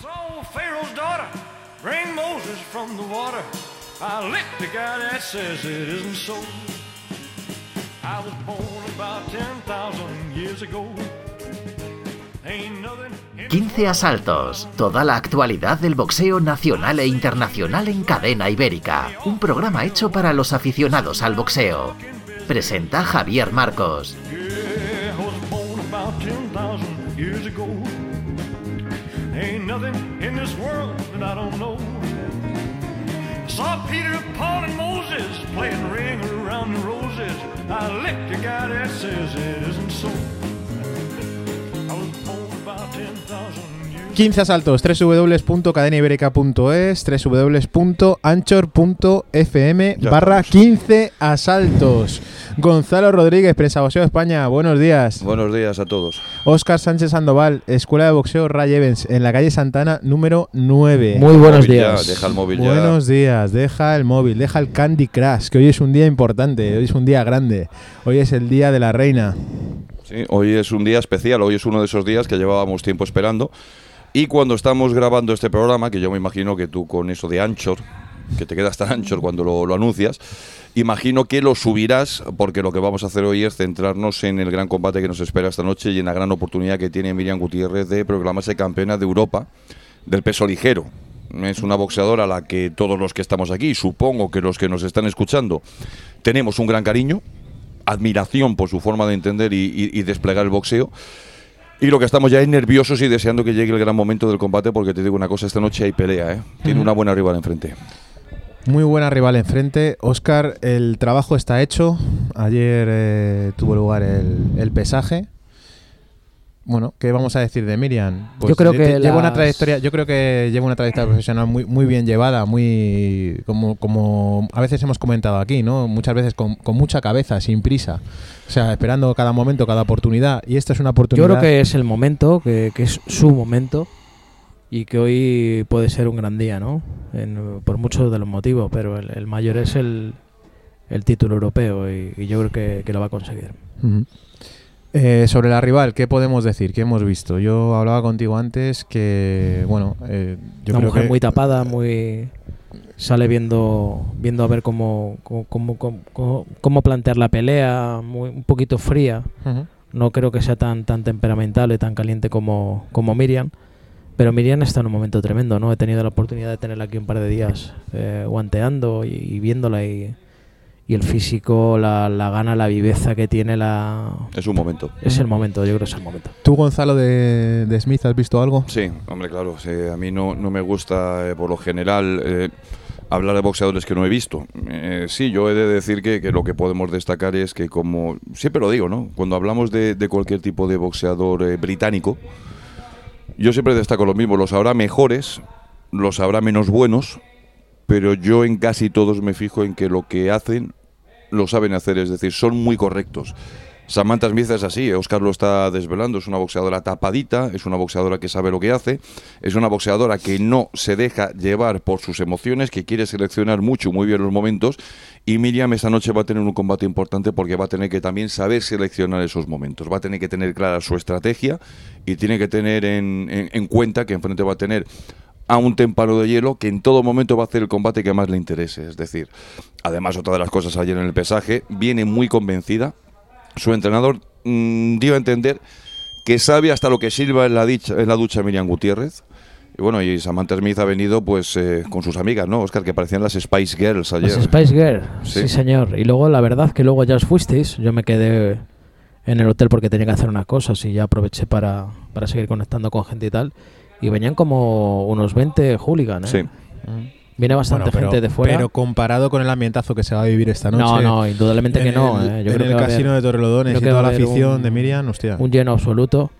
saw Pharaoh's daughter bring Moses from the water. I licked the guy that says it isn't so. I was born about 10,000 years ago. Ain't nothing in 15 asaltos, toda la actualidad del boxeo nacional e internacional en cadena ibérica. Un programa hecho para los aficionados al boxeo. Presenta Javier Marcos. Nothing in this world that I don't know. Saw Peter, Paul, and Moses playing ring around the roses. I licked the guy that says it isn't so. I was born about 10,000 years 15 asaltos, www.cadenaiberica.es, www.anchor.fm barra estamos. 15 asaltos. Gonzalo Rodríguez, Prensa Boxeo España, buenos días. Buenos días a todos. Óscar Sánchez Sandoval, Escuela de Boxeo Ray Evans, en la calle Santana número 9. Muy buenos ya, días. deja el móvil ya. Buenos días, deja el móvil, deja el Candy Crush, que hoy es un día importante, hoy es un día grande, hoy es el día de la reina. Sí, hoy es un día especial, hoy es uno de esos días que llevábamos tiempo esperando. Y cuando estamos grabando este programa, que yo me imagino que tú con eso de Anchor, que te quedas tan Anchor cuando lo, lo anuncias, imagino que lo subirás, porque lo que vamos a hacer hoy es centrarnos en el gran combate que nos espera esta noche y en la gran oportunidad que tiene Miriam Gutiérrez de proclamarse campeona de Europa del peso ligero. Es una boxeadora a la que todos los que estamos aquí, supongo que los que nos están escuchando, tenemos un gran cariño, admiración por su forma de entender y, y- y desplegar el boxeo. Y lo que estamos ya es nerviosos y deseando que llegue el gran momento del combate, porque te digo una cosa, esta noche hay pelea, ¿eh? Tiene una buena rival enfrente. Muy buena rival enfrente. Óscar, el trabajo está hecho. Ayer eh, tuvo lugar el, el pesaje. Bueno, ¿qué vamos a decir de Miriam? Pues Yo creo que lleva una trayectoria, yo creo que lleva una trayectoria profesional muy, muy bien llevada, muy como, como a veces hemos comentado aquí, ¿no? Muchas veces con, con mucha cabeza, sin prisa. O sea, esperando cada momento, cada oportunidad. Y esta es una Yo oportunidad. creo que es el momento, que, que es su momento y que hoy puede ser un gran día, ¿no? En- por muchos de los motivos, pero el, el mayor es el, el título europeo y, y yo creo que, que lo va a conseguir. Eh, sobre la rival, ¿qué podemos decir? ¿Qué hemos visto? Yo hablaba contigo antes que, bueno, eh, yo Una creo mujer que muy tapada, muy sale viendo viendo a ver cómo cómo, cómo, cómo- cómo plantear la pelea, muy, un poquito fría. No creo que sea tan tan temperamental y tan caliente como, como Miriam. Pero Miriam está en un momento tremendo, ¿no? He tenido la oportunidad de tenerla aquí un par de días eh, guanteando y, y viéndola y, y el físico, la, la gana, la viveza que tiene, la Es un momento. es el momento, yo creo que es el momento. ¿Tú, Gonzalo, de, de Smith, has visto algo? Sí, hombre, claro. sí, a mí no, no me gusta, eh, por lo general, eh, hablar de boxeadores que no he visto. Eh, sí, yo he de decir que, que lo que podemos destacar es que, como siempre lo digo, ¿no? Cuando hablamos de, de cualquier tipo de boxeador eh, británico, yo siempre destaco lo mismo. Los habrá mejores, los habrá menos buenos, pero yo en casi todos me fijo en que lo que hacen lo saben hacer, es decir, son muy correctos. Samantha Smith es así, Oscar lo está desvelando, es una boxeadora tapadita, es una boxeadora que sabe lo que hace, es una boxeadora que no se deja llevar por sus emociones, que quiere seleccionar mucho, muy bien los momentos, y Miriam esta noche va a tener un combate importante porque va a tener que también saber seleccionar esos momentos, va a tener que tener clara su estrategia y tiene que tener en, en- en cuenta que enfrente va a tener a un témpano de hielo que en todo momento va a hacer el combate que más le interese. Es decir, además, otra de las cosas ayer en el pesaje, viene muy convencida. Su entrenador mm, dio a entender que sabe hasta lo que sirva en la, dicha- en la ducha Miriam Gutiérrez. Y bueno, y Samantha Smith ha venido pues eh, con sus amigas, ¿no, Oscar? Que parecían las Spice Girls ayer. Las Spice Girl, Sí. sí. señor. Y luego la verdad que luego ya os fuisteis, yo me quedé en el hotel porque tenía que hacer unas cosas y ya aproveché para, para seguir conectando con gente y tal. Y venían como unos 20 hooligans. ¿eh? Sí. Viene bastante Bueno, pero- gente de fuera. Pero comparado con el ambientazo que se va a vivir esta noche. no, no, indudablemente que no. el- ¿eh? Yo en creo el que haber casino de Torrelodones y toda la afición un- de Miriam, hostia. un lleno absoluto.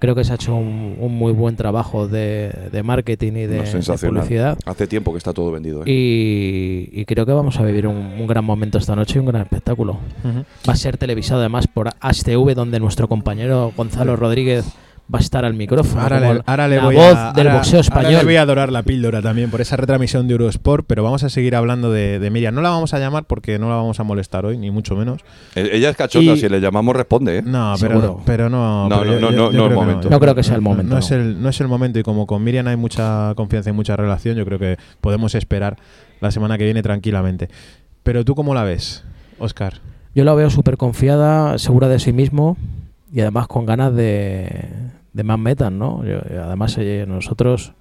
Creo que se ha hecho un, un muy buen trabajo de, de marketing y de, de publicidad. Hace tiempo que está todo vendido. ¿eh? Y, y creo que vamos a vivir un, un gran momento esta noche y un gran espectáculo. Va a ser televisado además por HTV, donde nuestro compañero Gonzalo Rodríguez va a estar al micrófono. Ahora le, ahora le la voy voz a, del ahora- boxeo ahora español. le voy a adorar la píldora también por esa retransmisión de Eurosport, pero vamos a seguir hablando de, de Miriam. No la vamos a llamar porque no la vamos a molestar hoy, ni mucho menos. Eh, Ella es cachonda, Y- si le llamamos responde, ¿eh? No, pero, Seguro. pero no. No, pero no, yo- no, yo- no yo es creo que momento. No creo que sea el momento, No, no. es el, no es el momento y como con Miriam hay mucha confianza y mucha relación, yo creo que podemos esperar la semana que viene tranquilamente. Pero tú cómo la ves, Oscar? Yo la veo súper confiada, segura de sí mismo y además con ganas de, de más metas, ¿no? Yo- además, eh, nosotros,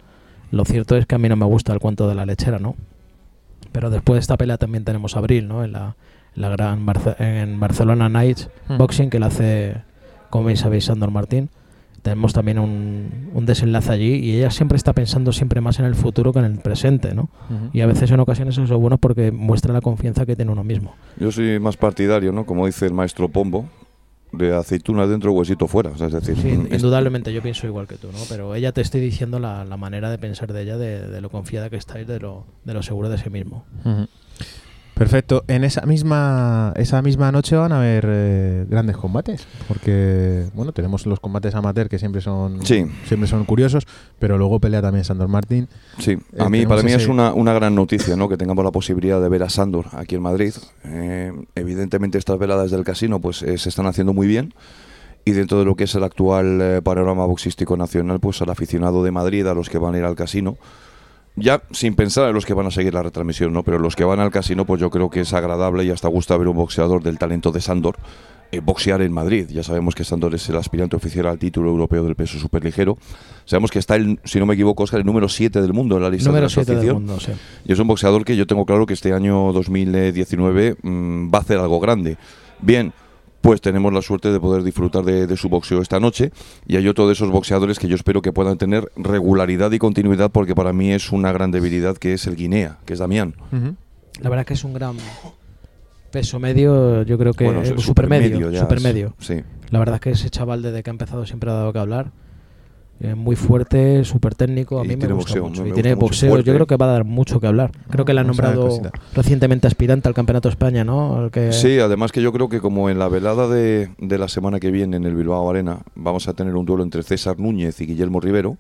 lo cierto es que a mí no me gusta el cuento de la lechera, ¿no? Pero después de esta pelea también tenemos Abril, ¿no? En la, en la gran Barce- en Barcelona Nights Hmm. Boxing que la hace, como bien sabéis, Sandor Martín. Tenemos también un, un desenlace allí y ella siempre está pensando siempre más en el futuro que en el presente, ¿no? Y a veces en ocasiones eso es bueno porque muestra la confianza que tiene uno mismo. Yo soy más partidario, ¿no? Como dice el maestro Pombo, de aceituna dentro, huesito fuera. O sea, es decir, Sí, mm, es- indudablemente yo pienso igual que tú, ¿no? Pero ella te estoy diciendo la, la manera de pensar de ella, de, de lo confiada que está y de lo, de lo seguro de sí mismo. Perfecto. En esa misma esa misma noche van a haber eh, grandes combates, porque bueno tenemos los combates amateur que siempre son Sí. siempre son curiosos, pero luego pelea también Sandor Martín. Sí, Eh, a mí, para mí ese- es una, una gran noticia ¿no? que tengamos la posibilidad de ver a Sandor aquí en Madrid. Eh, evidentemente estas veladas del casino pues se están haciendo muy bien y dentro de lo que es el actual panorama boxístico nacional, pues al aficionado de Madrid, a los que van a ir al casino, ya sin pensar en los que van a seguir la retransmisión, ¿no? pero los que van al casino, pues yo creo que es agradable y hasta gusta ver un boxeador del talento de Sandor eh, boxear en Madrid. Ya sabemos que Sandor es el aspirante oficial al título europeo del peso superligero. Sabemos que está, el, si no me equivoco, Oscar, el número 7 del mundo en la lista Número de la 7 del asociación. mundo, sí. Y es un boxeador que yo tengo claro que este año 2019 mm, va a hacer algo grande. Bien, pues tenemos la suerte de poder disfrutar de, de su boxeo esta noche. Y hay otro de esos boxeadores que yo espero que puedan tener regularidad y continuidad, porque para mí es una gran debilidad, que es el Guinea, que es Damián. La verdad que es un gran peso medio, yo creo que Bueno, su- supermedio, supermedio ya es- supermedio. Sí. La verdad es que ese chaval desde que ha empezado siempre ha dado que hablar. Muy fuerte, súper técnico, a Y mí me tiene gusta boxeo, mucho. me y tiene boxeo, yo creo que va a dar mucho que hablar. Creo que le han nombrado recientemente aspirante al Campeonato de España, ¿no? El que- Sí, además que yo creo que como en la velada de, de la semana que viene en el Bilbao Arena vamos a tener un duelo entre César Núñez y Guillermo Rivero,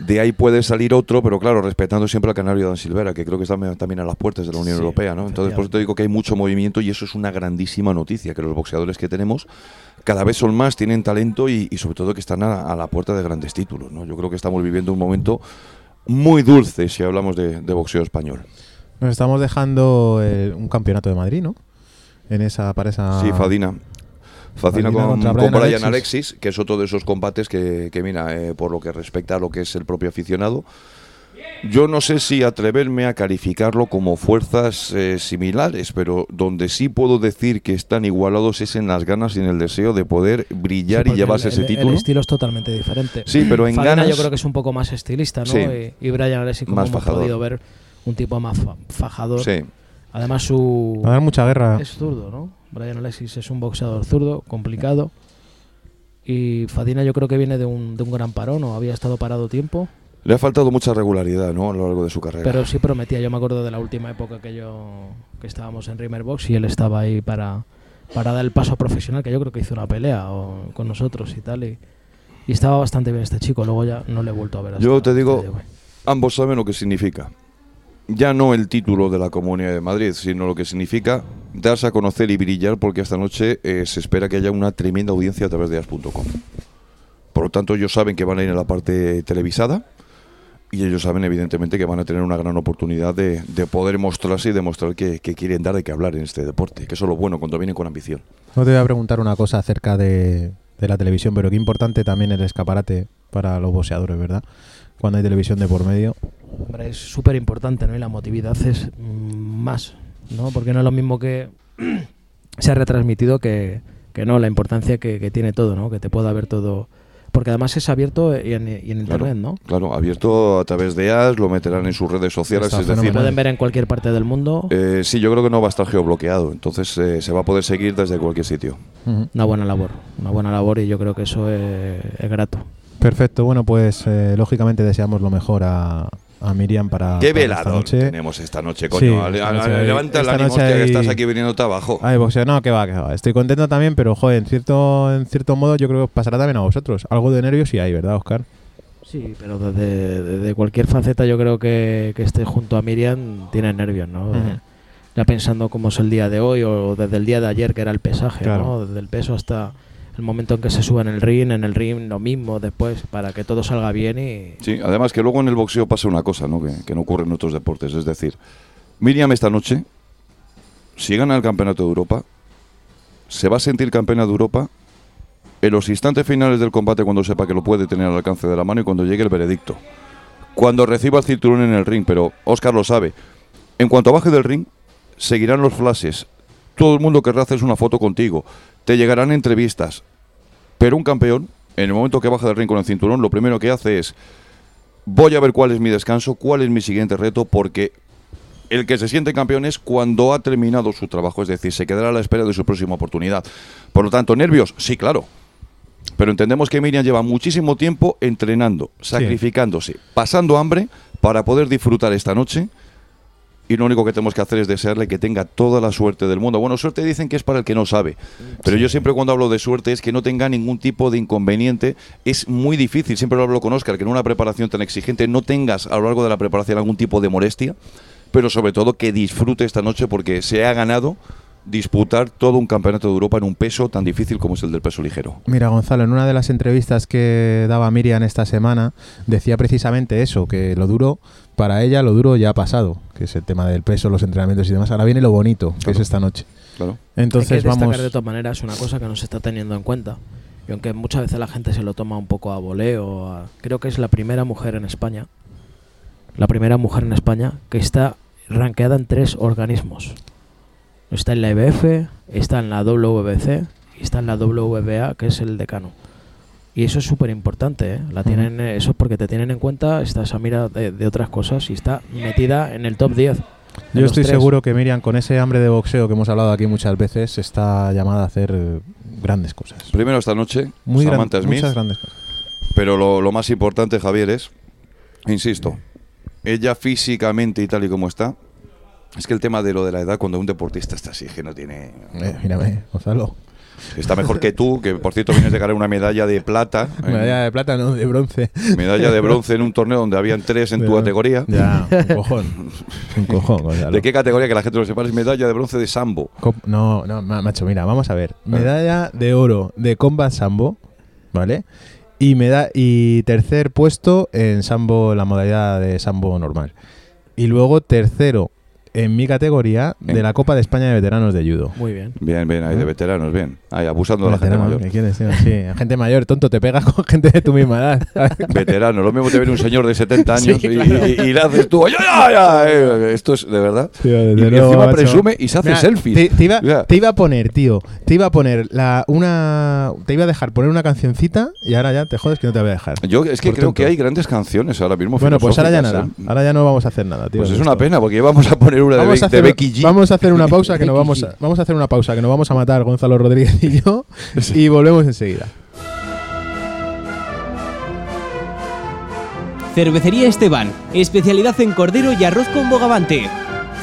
de ahí puede salir otro, pero claro, respetando siempre al canario Dan Silvera, que creo que está también a las puertas de la Unión Sí, Europea, ¿no? Entonces, por eso te digo que hay mucho movimiento y eso es una grandísima noticia, que los boxeadores que tenemos cada vez son más, tienen talento y, y sobre todo que están a, a la puerta de grandes títulos, ¿no? Yo creo que estamos viviendo un momento muy dulce si hablamos de, de boxeo español. Nos estamos dejando un campeonato de Madrid, ¿no? En esa para esa Sí, Fadina. Fadina con, con Brian Brian, Alexis. Alexis. que es otro de esos combates que, que mira, eh, por lo que respecta a lo que es el propio aficionado, yo no sé si atreverme a calificarlo como fuerzas eh, similares, pero donde sí puedo decir que están igualados es en las ganas y en el deseo de poder brillar Sí, y llevarse el- ese el- título. El estilo es totalmente diferente. Sí, pero en ganas yo creo que es un poco más estilista, ¿no? Sí. Y, y Brian Alexis, como Más hemos fajador. podido ver, un tipo más fa- fajador. Sí. Además su... Va a dar mucha guerra. Es zurdo, ¿no? Brian Alexis es un boxeador zurdo, complicado. Y Fadina yo creo que viene de un, de un gran parón, o había estado parado tiempo. Le ha faltado mucha regularidad ¿no? a lo largo de su carrera. Pero sí prometía, yo me acuerdo de la última época que yo que estábamos en Rimmer Box y él estaba ahí para, para dar el paso profesional, que yo creo que hizo una pelea o- con nosotros y tal. Y, y estaba bastante bien este chico, luego ya no le he vuelto a ver. Yo te digo- ambos saben lo que significa. Ya no el título de la Comunidad de Madrid, sino lo que significa darse a conocer y brillar, porque esta noche eh, se espera que haya una tremenda audiencia a través de as.com. Por lo tanto, ellos saben que van a ir en la parte televisada y ellos saben, evidentemente, que van a tener una gran oportunidad de, de poder mostrarse y demostrar que, que quieren dar de qué hablar en este deporte, que eso es lo bueno cuando vienen con ambición. No te voy a preguntar una cosa acerca de, de la televisión, pero qué importante también el escaparate para los boxeadores, ¿verdad? Cuando hay televisión de por medio. Hombre, es súper importante, ¿no? Y la motividad es mm, más, ¿no? Porque no es lo mismo que se ha retransmitido que, que no, la importancia que, que tiene todo, ¿no? Que te pueda ver todo. Porque además es abierto y en, y en Claro, internet, ¿no? Claro, abierto a través de AS, lo meterán en sus redes sociales, Está es decir. Pueden ver en cualquier parte del mundo. eh, sí, yo creo que no va a estar geobloqueado, entonces eh, se va a poder seguir desde cualquier sitio. Una buena labor, una buena labor y yo creo que eso es, es grato. Perfecto, bueno, pues eh, lógicamente deseamos lo mejor a, a Miriam para. ¿Qué para esta velador noche. tenemos esta noche, Sí, coño? hay- levanta el ánimo, noche hostia, que hay- estás aquí viniéndote abajo. Ay, boxeo, no, que va, que va. Estoy contento también, pero joder, en cierto, en cierto modo yo creo que os pasará también a vosotros. Algo de nervios sí hay, ¿verdad, Oscar? Sí, pero desde, desde cualquier faceta yo creo que, que esté junto a Miriam tiene nervios, ¿no? Ujú. Eh, Ya pensando cómo es el día de hoy o desde el día de ayer que era el pesaje, Claro. ¿no? Desde el peso hasta el momento en que se sube en el ring, en el ring lo mismo después para que todo salga bien y... Sí, además que luego en el boxeo pasa una cosa, ¿no? Que, que no ocurre en otros deportes. Es decir, Miriam esta noche, si gana el campeonato de Europa, se va a sentir campeona de Europa en los instantes finales del combate cuando sepa que lo puede tener al alcance de la mano y cuando llegue el veredicto. Cuando reciba el cinturón en el ring, pero Oscar lo sabe. En cuanto baje del ring, seguirán los flashes. Todo el mundo querrá hacerse una foto contigo. Te llegarán entrevistas. Pero un campeón, en el momento que baja del ring con el cinturón, lo primero que hace es voy a ver cuál es mi descanso, cuál es mi siguiente reto, porque el que se siente campeón es cuando ha terminado su trabajo, es decir, se quedará a la espera de su próxima oportunidad. Por lo tanto, nervios, sí, claro. Pero entendemos que Miriam lleva muchísimo tiempo entrenando, sacrificándose, pasando hambre para poder disfrutar esta noche. Y lo único que tenemos que hacer es desearle que tenga toda la suerte del mundo. Bueno, suerte dicen que es para el que no sabe. Pero yo siempre cuando hablo de suerte es que no tenga ningún tipo de inconveniente. Es muy difícil, siempre lo hablo con Oscar, que en una preparación tan exigente no tengas a lo largo de la preparación algún tipo de molestia. Pero sobre todo que disfrute esta noche porque se ha ganado disputar todo un campeonato de Europa en un peso tan difícil como es el del peso ligero. Mira, Gonzalo, en una de las entrevistas que daba Miriam esta semana, decía precisamente eso, que lo duro, para ella lo duro ya ha pasado, que es el tema del peso, los entrenamientos y demás. Ahora viene lo bonito, que es esta noche. Claro. Entonces Hay que destacar vamos... de todas maneras una cosa que no se está teniendo en cuenta. Y aunque muchas veces la gente se lo toma un poco a voleo, a- creo que es la primera mujer en España, la primera mujer en España que está rankeada en tres organismos. Está en la EBF, está en la WBC y está en la WBA, que es el decano. Y eso es súper importante, ¿eh? La tienen, eso es porque te tienen en cuenta, estás a mira de, de otras cosas y está metida en el top 10. de Yo estoy tres. seguro que Miriam, con ese hambre de boxeo que hemos hablado aquí muchas veces, está llamada a hacer eh, grandes cosas. Primero esta noche, Muy gran- Smith. muchas grandes cosas. Pero lo, lo más importante, Javier, es, insisto, ella físicamente y tal y como está, es que el tema de lo de la edad, cuando un deportista está así, es que no tiene... Eh, mírame, Gonzalo. Está mejor que tú, que por cierto vienes de ganar una medalla de plata, eh, Medalla de plata, no, de bronce. medalla de bronce en un torneo donde habían tres en tu categoría. Ya, un cojón. Un cojón, Gonzalo. ¿De qué categoría? Que la gente lo sepa, es medalla de bronce de sambo. Cop- No, no, ma- macho, mira, vamos a ver. Medalla de oro de Combat Sambo, ¿vale? Y, meda y tercer puesto en Sambo, la modalidad de Sambo normal. Y luego tercero en mi categoría de la Copa de España de Veteranos de Judo. Muy bien. Bien, bien, ahí de veteranos, bien. Ahí abusando de la gente mayor. ¿qué quieres, tío? Sí, gente mayor, tonto, te pegas con gente de tu misma edad. Veterano, lo mismo te viene un señor de 70 años Sí, y, claro. y- y le haces tú, ¡ay, ay, ay! eh, Esto es de verdad. Tío, y, desde y luego, encima macho. presume y se hace Mira, selfies. Te, te iba, Mira. te iba a poner, tío. Te iba a poner la, una. Te iba a dejar poner una cancioncita y ahora ya te jodes que no te voy a dejar. Yo es que Por creo tonto. que hay grandes canciones ahora mismo. Bueno, pues ahora ya filosóficas, nada. ¿eh? Ahora ya no vamos a hacer nada, tío. Pues es una esto. pena, porque íbamos a poner una de, Vamos a, de hacer, Becky G. vamos a hacer una pausa que nos vamos a, vamos a hacer una pausa que nos vamos a matar Gonzalo Rodríguez y yo y volvemos enseguida. Cervecería Esteban, especialidad en cordero y arroz con bogavante.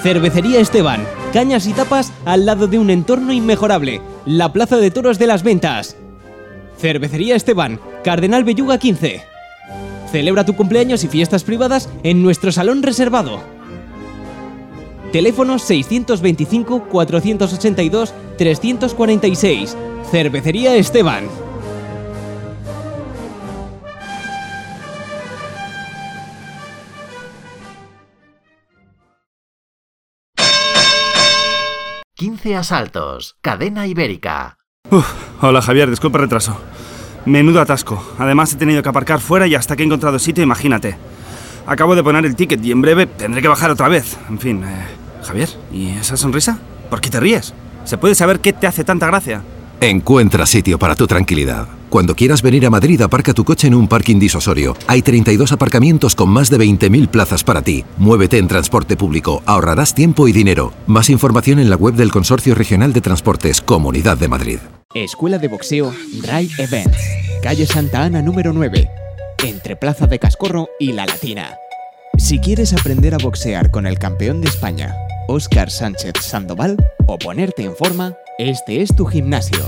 Cervecería Esteban, cañas y tapas al lado de un entorno inmejorable, la Plaza de Toros de las Ventas. Cervecería Esteban, Cardenal Belluga 15. Celebra tu cumpleaños y fiestas privadas en nuestro salón reservado. Teléfono 625-482-346. Cervecería Esteban. ...15 asaltos, cadena ibérica. Hola Javier, disculpa el retraso. Menudo atasco. Además he tenido que aparcar fuera y hasta que he encontrado sitio, imagínate. Acabo de poner el ticket y en breve tendré que bajar otra vez. En fin, eh, Javier, ¿y esa sonrisa? ¿Por qué te ríes? ¿Se puede saber qué te hace tanta gracia? Encuentra sitio para tu tranquilidad. Cuando quieras venir a Madrid, aparca tu coche en un parking disosorio. Hay 32 aparcamientos con más de 20.000 plazas para ti. Muévete en transporte público, ahorrarás tiempo y dinero. Más información en la web del Consorcio Regional de Transportes Comunidad de Madrid. Escuela de Boxeo Ray Events. Calle Santa Ana número 9. Entre Plaza de Cascorro y La Latina. Si quieres aprender a boxear con el campeón de España, Óscar Sánchez Sandoval, o ponerte en forma, este es tu gimnasio.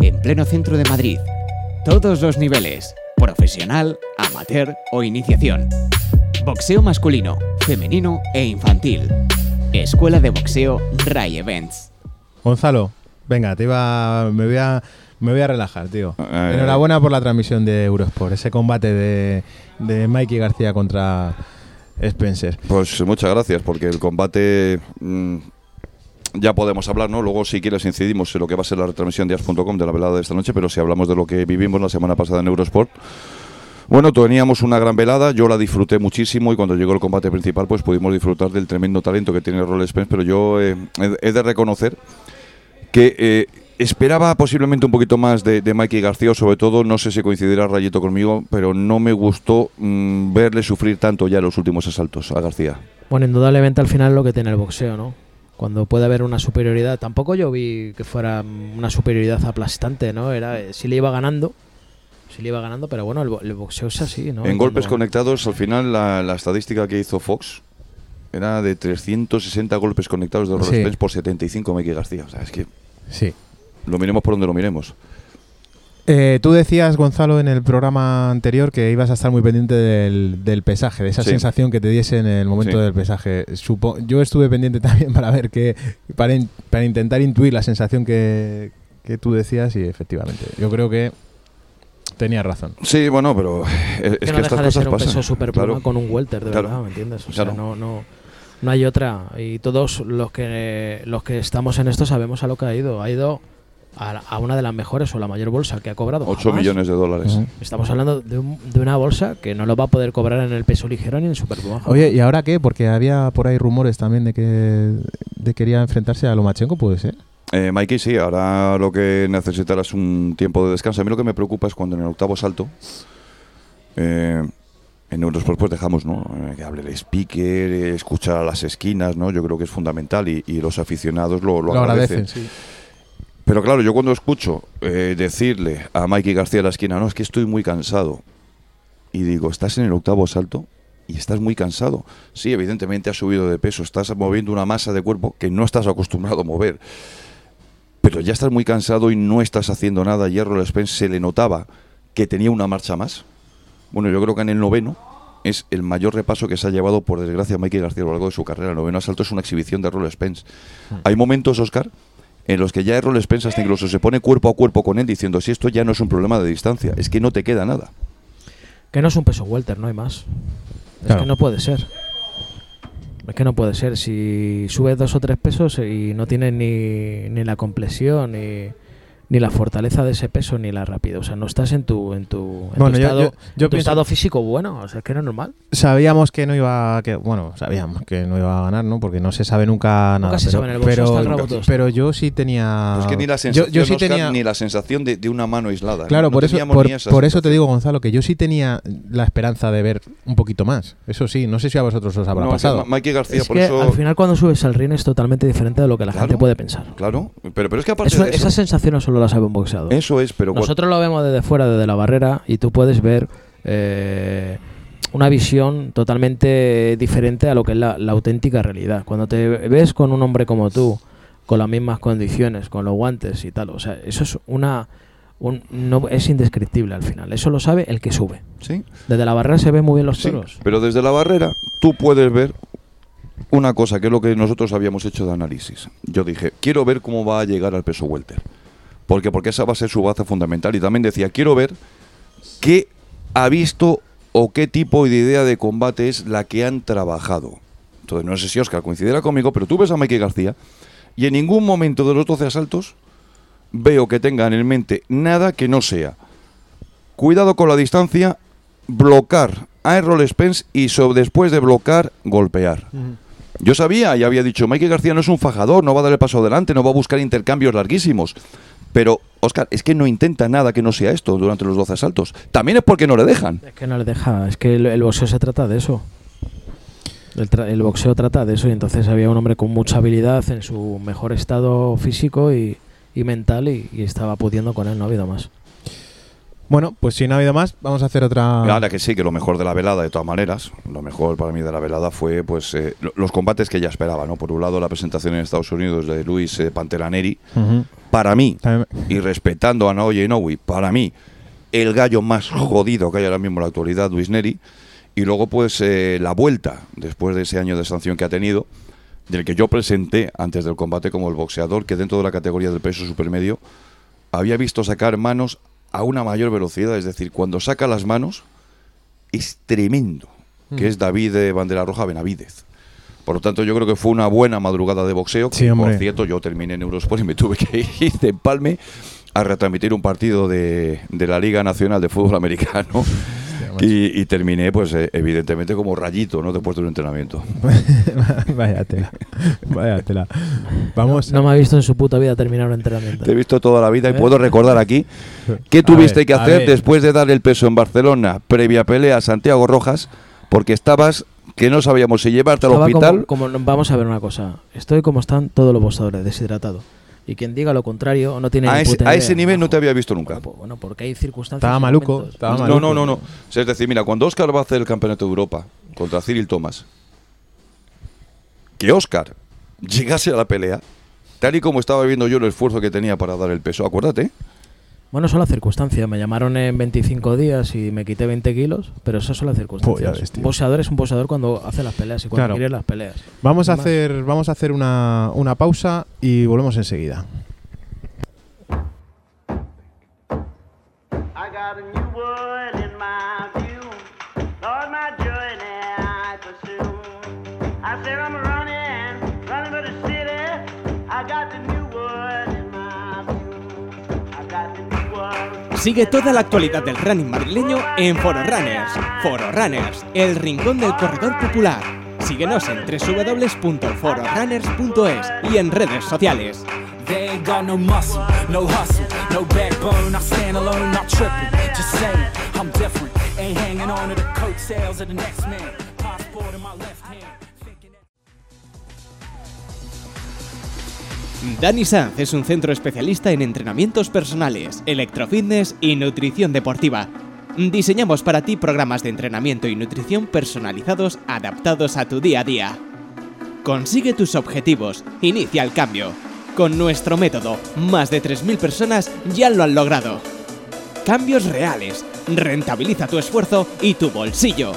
En pleno centro de Madrid. Todos los niveles, profesional, amateur o iniciación. Boxeo masculino, femenino e infantil. Escuela de Boxeo Ray Events. Gonzalo, venga, te iba, me voy a, me voy a relajar, tío. Enhorabuena por la transmisión de Eurosport, ese combate de, de Mikey García contra Spencer. Pues muchas gracias, porque el combate mm, ya podemos hablar, ¿no? Luego, si quieres, incidimos en lo que va a ser la retransmisión de as.com de la velada de esta noche, pero si hablamos de lo que vivimos la semana pasada en Eurosport. Bueno, teníamos una gran velada, yo la disfruté muchísimo y cuando llegó el combate principal, pues pudimos disfrutar del tremendo talento que tiene Roll Spence, pero yo eh, he, de reconocer que eh, esperaba posiblemente un poquito más de, de Mikey García, sobre todo, no sé si coincidirá Rayito conmigo, pero no me gustó mm, verle sufrir tanto ya los últimos asaltos a García. Bueno, indudablemente al final lo que tiene el boxeo, ¿no? Cuando puede haber una superioridad, tampoco yo vi que fuera mm, una superioridad aplastante, ¿no? Era eh, si le iba ganando, si le iba ganando, pero bueno, el, bo- el boxeo es así, ¿no? en golpes conectados, al final, la, la estadística que hizo Fox era de 360 golpes conectados de Roll Sí. Spence por 75 Mikey García. O sea, es que Sí. Lo miremos por donde lo miremos. Eh, tú decías, Gonzalo, en el programa anterior que ibas a estar muy pendiente del, del pesaje, de esa Sí. sensación que te diese en el momento Sí. del pesaje. Supo- yo estuve pendiente también para ver que, para, in- para intentar intuir la sensación que, que tú decías y efectivamente, yo creo que tenías razón. Sí, bueno, pero es que que, no estas deja de cosas ser un pasan. peso Claro. con un welter, de Claro. verdad, ¿me entiendes? O Claro. sea, no, no, no hay otra. Y todos los que los que estamos en esto sabemos a lo que ha ido. Ha ido a, una de las mejores o la mayor bolsa que ha cobrado. 8 jamás. millones de dólares. Estamos hablando de, un- de una bolsa que no lo va a poder cobrar en el peso ligero ni en jamás. Oye, ¿y ahora qué? Porque había por ahí rumores también de que de quería enfrentarse a Lomachenko, puede ser. Eh, Mikey, sí, ahora lo que necesitará es un tiempo de descanso. A mí lo que me preocupa es cuando en el octavo salto, eh, en Eurosport pues dejamos ¿no? Eh, que hable el speaker, escuchar a las esquinas, ¿no? yo creo que es fundamental y, y los aficionados lo, lo Lo agradecen. agradecen, sí. Pero claro, yo cuando escucho eh, decirle a Mikey García en la esquina, no, es que estoy muy cansado, y digo, estás en el octavo salto y estás muy cansado. Sí, evidentemente has subido de peso, estás moviendo una masa de cuerpo que no estás acostumbrado a mover, pero ya estás muy cansado y no estás haciendo nada. Y a Errol Spence se le notaba que tenía una marcha más. Bueno, yo creo que en el noveno es el mayor repaso que se ha llevado, por desgracia, Mikey García a lo largo de su carrera. El noveno asalto es una exhibición de Errol Spence. Hay momentos, Oscar, en los que ya Errol Spence hasta incluso se pone cuerpo a cuerpo con él diciendo, si esto ya no es un problema de distancia, es que no te queda nada. Que no es un peso welter, no hay más. Es que no puede ser. Es que no puede ser. Si subes dos o tres pesos y no tienes ni, ni la complexión, ni, ni la fortaleza de ese peso, ni la rapidez. O sea, no estás en tu, en tu, en Bueno, tu yo- estado, yo- yo en tu pienso- estado físico bueno. O sea, es que no es normal. Sabíamos que no iba que bueno, sabíamos que no iba a ganar, ¿no? Porque no se sabe nunca nada. se pero, sabe en el pero, está el rabo todo. pero yo sí tenía que ni la yo, sensación, yo sí Oscar, tenía ni la sensación de, de una mano aislada. Claro, No por eso por, eso te digo Gonzalo que yo sí tenía la esperanza de ver un poquito más. Eso sí, no sé si a vosotros os habrá No, pasado. Mikey García, Es por que eso... al final cuando subes al ring es totalmente diferente de lo que la Claro. gente puede pensar. Claro, pero, pero es que aparte Eso- de eso, Esa sensación no solo la sabe un boxeador. eso es, pero... Nosotros lo vemos desde fuera, desde la barrera, y tú puedes ver eh, una visión totalmente diferente a lo que es la, la auténtica realidad. Cuando te ves con un hombre como tú, con las mismas condiciones, con los guantes y tal, o sea, eso es una... un- no, es indescriptible al final. Eso lo sabe el que sube. Sí, Desde la barrera se ven muy bien los sí, toros. pero desde la barrera tú puedes ver una cosa que es lo que nosotros habíamos hecho de análisis. Yo dije, quiero ver cómo va a llegar al peso welter. Porque, porque esa va a ser su base fundamental. Y también decía, quiero ver qué ha visto o qué tipo de idea de combate es la que han trabajado. Entonces, no sé si Oscar coincidirá conmigo, pero tú ves a Mikey García y en ningún momento de los 12 asaltos veo que tengan en mente nada que no sea cuidado con la distancia, blocar a Errol Spence y so- después de blocar, golpear. Yo sabía y había dicho, Mikey García no es un fajador, no va a dar el paso adelante, no va a buscar intercambios larguísimos. Pero, Oscar, es que no intenta nada que no sea esto durante los 12 asaltos. También es porque no le dejan. Es que no le deja, es que el, boxeo se trata de eso. El, boxeo trata de eso y entonces había un hombre con mucha habilidad en su mejor estado físico y, y mental y, y estaba pudiendo con él, no ha habido más. Bueno, pues si no ha habido más, vamos a hacer otra. Ahora que sí, que lo mejor de la velada, de todas maneras, lo mejor para mí de la velada fue pues eh, lo- los combates que ya esperaba, ¿no? Por un lado, la presentación en Estados Unidos de Luis eh, Pantera Neri. Ujú. Para mí, También- y respetando a Naoya Inoue, para mí, el gallo más jodido que hay ahora mismo en la actualidad, Luis Neri. Y luego, pues, eh, la vuelta, después de ese año de sanción que ha tenido, del que yo presenté antes del combate como el boxeador que dentro de la categoría del peso supermedio había visto sacar manos a una mayor velocidad. Es decir, cuando saca las manos, es tremendo. Que Mm. es David eh, Bandera Roja Benavidez. Por lo tanto, yo creo que fue una buena madrugada de boxeo. Sí, que, hombre. por cierto, yo terminé en Eurosport y me tuve que ir de empalme a retransmitir un partido de, de la Liga Nacional de Fútbol Americano. Macho. Y, y terminé, pues, eh, evidentemente, como rayito, ¿no? Después de un entrenamiento. Vaya tela. Vaya tela. Vamos. No me ha visto en su puta vida terminar un entrenamiento. Te he visto toda la vida y ¿Eh? puedo recordar aquí qué tuviste ver, que hacer después de dar el peso en Barcelona, previa pelea a Santiago Rojas, porque estabas que no sabíamos si llevarte al hospital. Como, como- vamos a ver una cosa. Estoy como están todos los boxeadores, deshidratado. Y quien diga lo contrario no tiene A ni ese, puta a idea. ese nivel no te había visto nunca. Bueno, bueno, porque hay circunstancias. Estaba maluco, No, maluco. no, no, no. Es decir, mira, cuando Oscar va a hacer el campeonato de Europa contra Cyril Thomas, que Oscar llegase a la pelea, tal y como estaba viendo yo el esfuerzo que tenía para dar el peso, acuérdate. Bueno, son las circunstancias. Me llamaron en 25 días y me quité 20 kilos, pero esas son las circunstancias. Pues ves, tío. un boxeador es un boxeador cuando hace las peleas y cuando Claro. quiere las peleas. Vamos a hacer, vamos a hacer una, una pausa y volvemos enseguida. Sigue toda la actualidad del running madrileño en Foro Runners. Foro Runners, el rincón del corredor popular. Síguenos en www.fororunners.es y en redes sociales. They ain't got no muscle, no hustle, no backbone. I stand alone, not tripping. Just saying, I'm different. Ain't hanging on to the coattails of the next man. Passport in my left hand. Dani Sanz es un centro especialista en entrenamientos personales, electrofitness y nutrición deportiva. Diseñamos para ti programas de entrenamiento y nutrición personalizados adaptados a tu día a día. Consigue tus objetivos, inicia el cambio. Con nuestro método, más de 3.000 personas ya lo han logrado. Cambios reales, rentabiliza tu esfuerzo y tu bolsillo.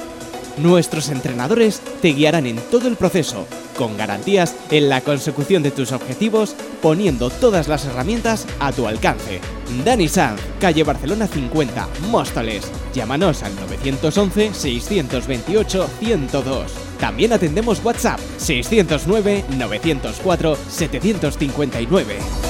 Nuestros entrenadores te guiarán en todo el proceso, con garantías en la consecución de tus objetivos, poniendo todas las herramientas a tu alcance. Dani Sanz, calle Barcelona 50, Móstoles. Llámanos al 911-628-102. También atendemos WhatsApp 609-904-759.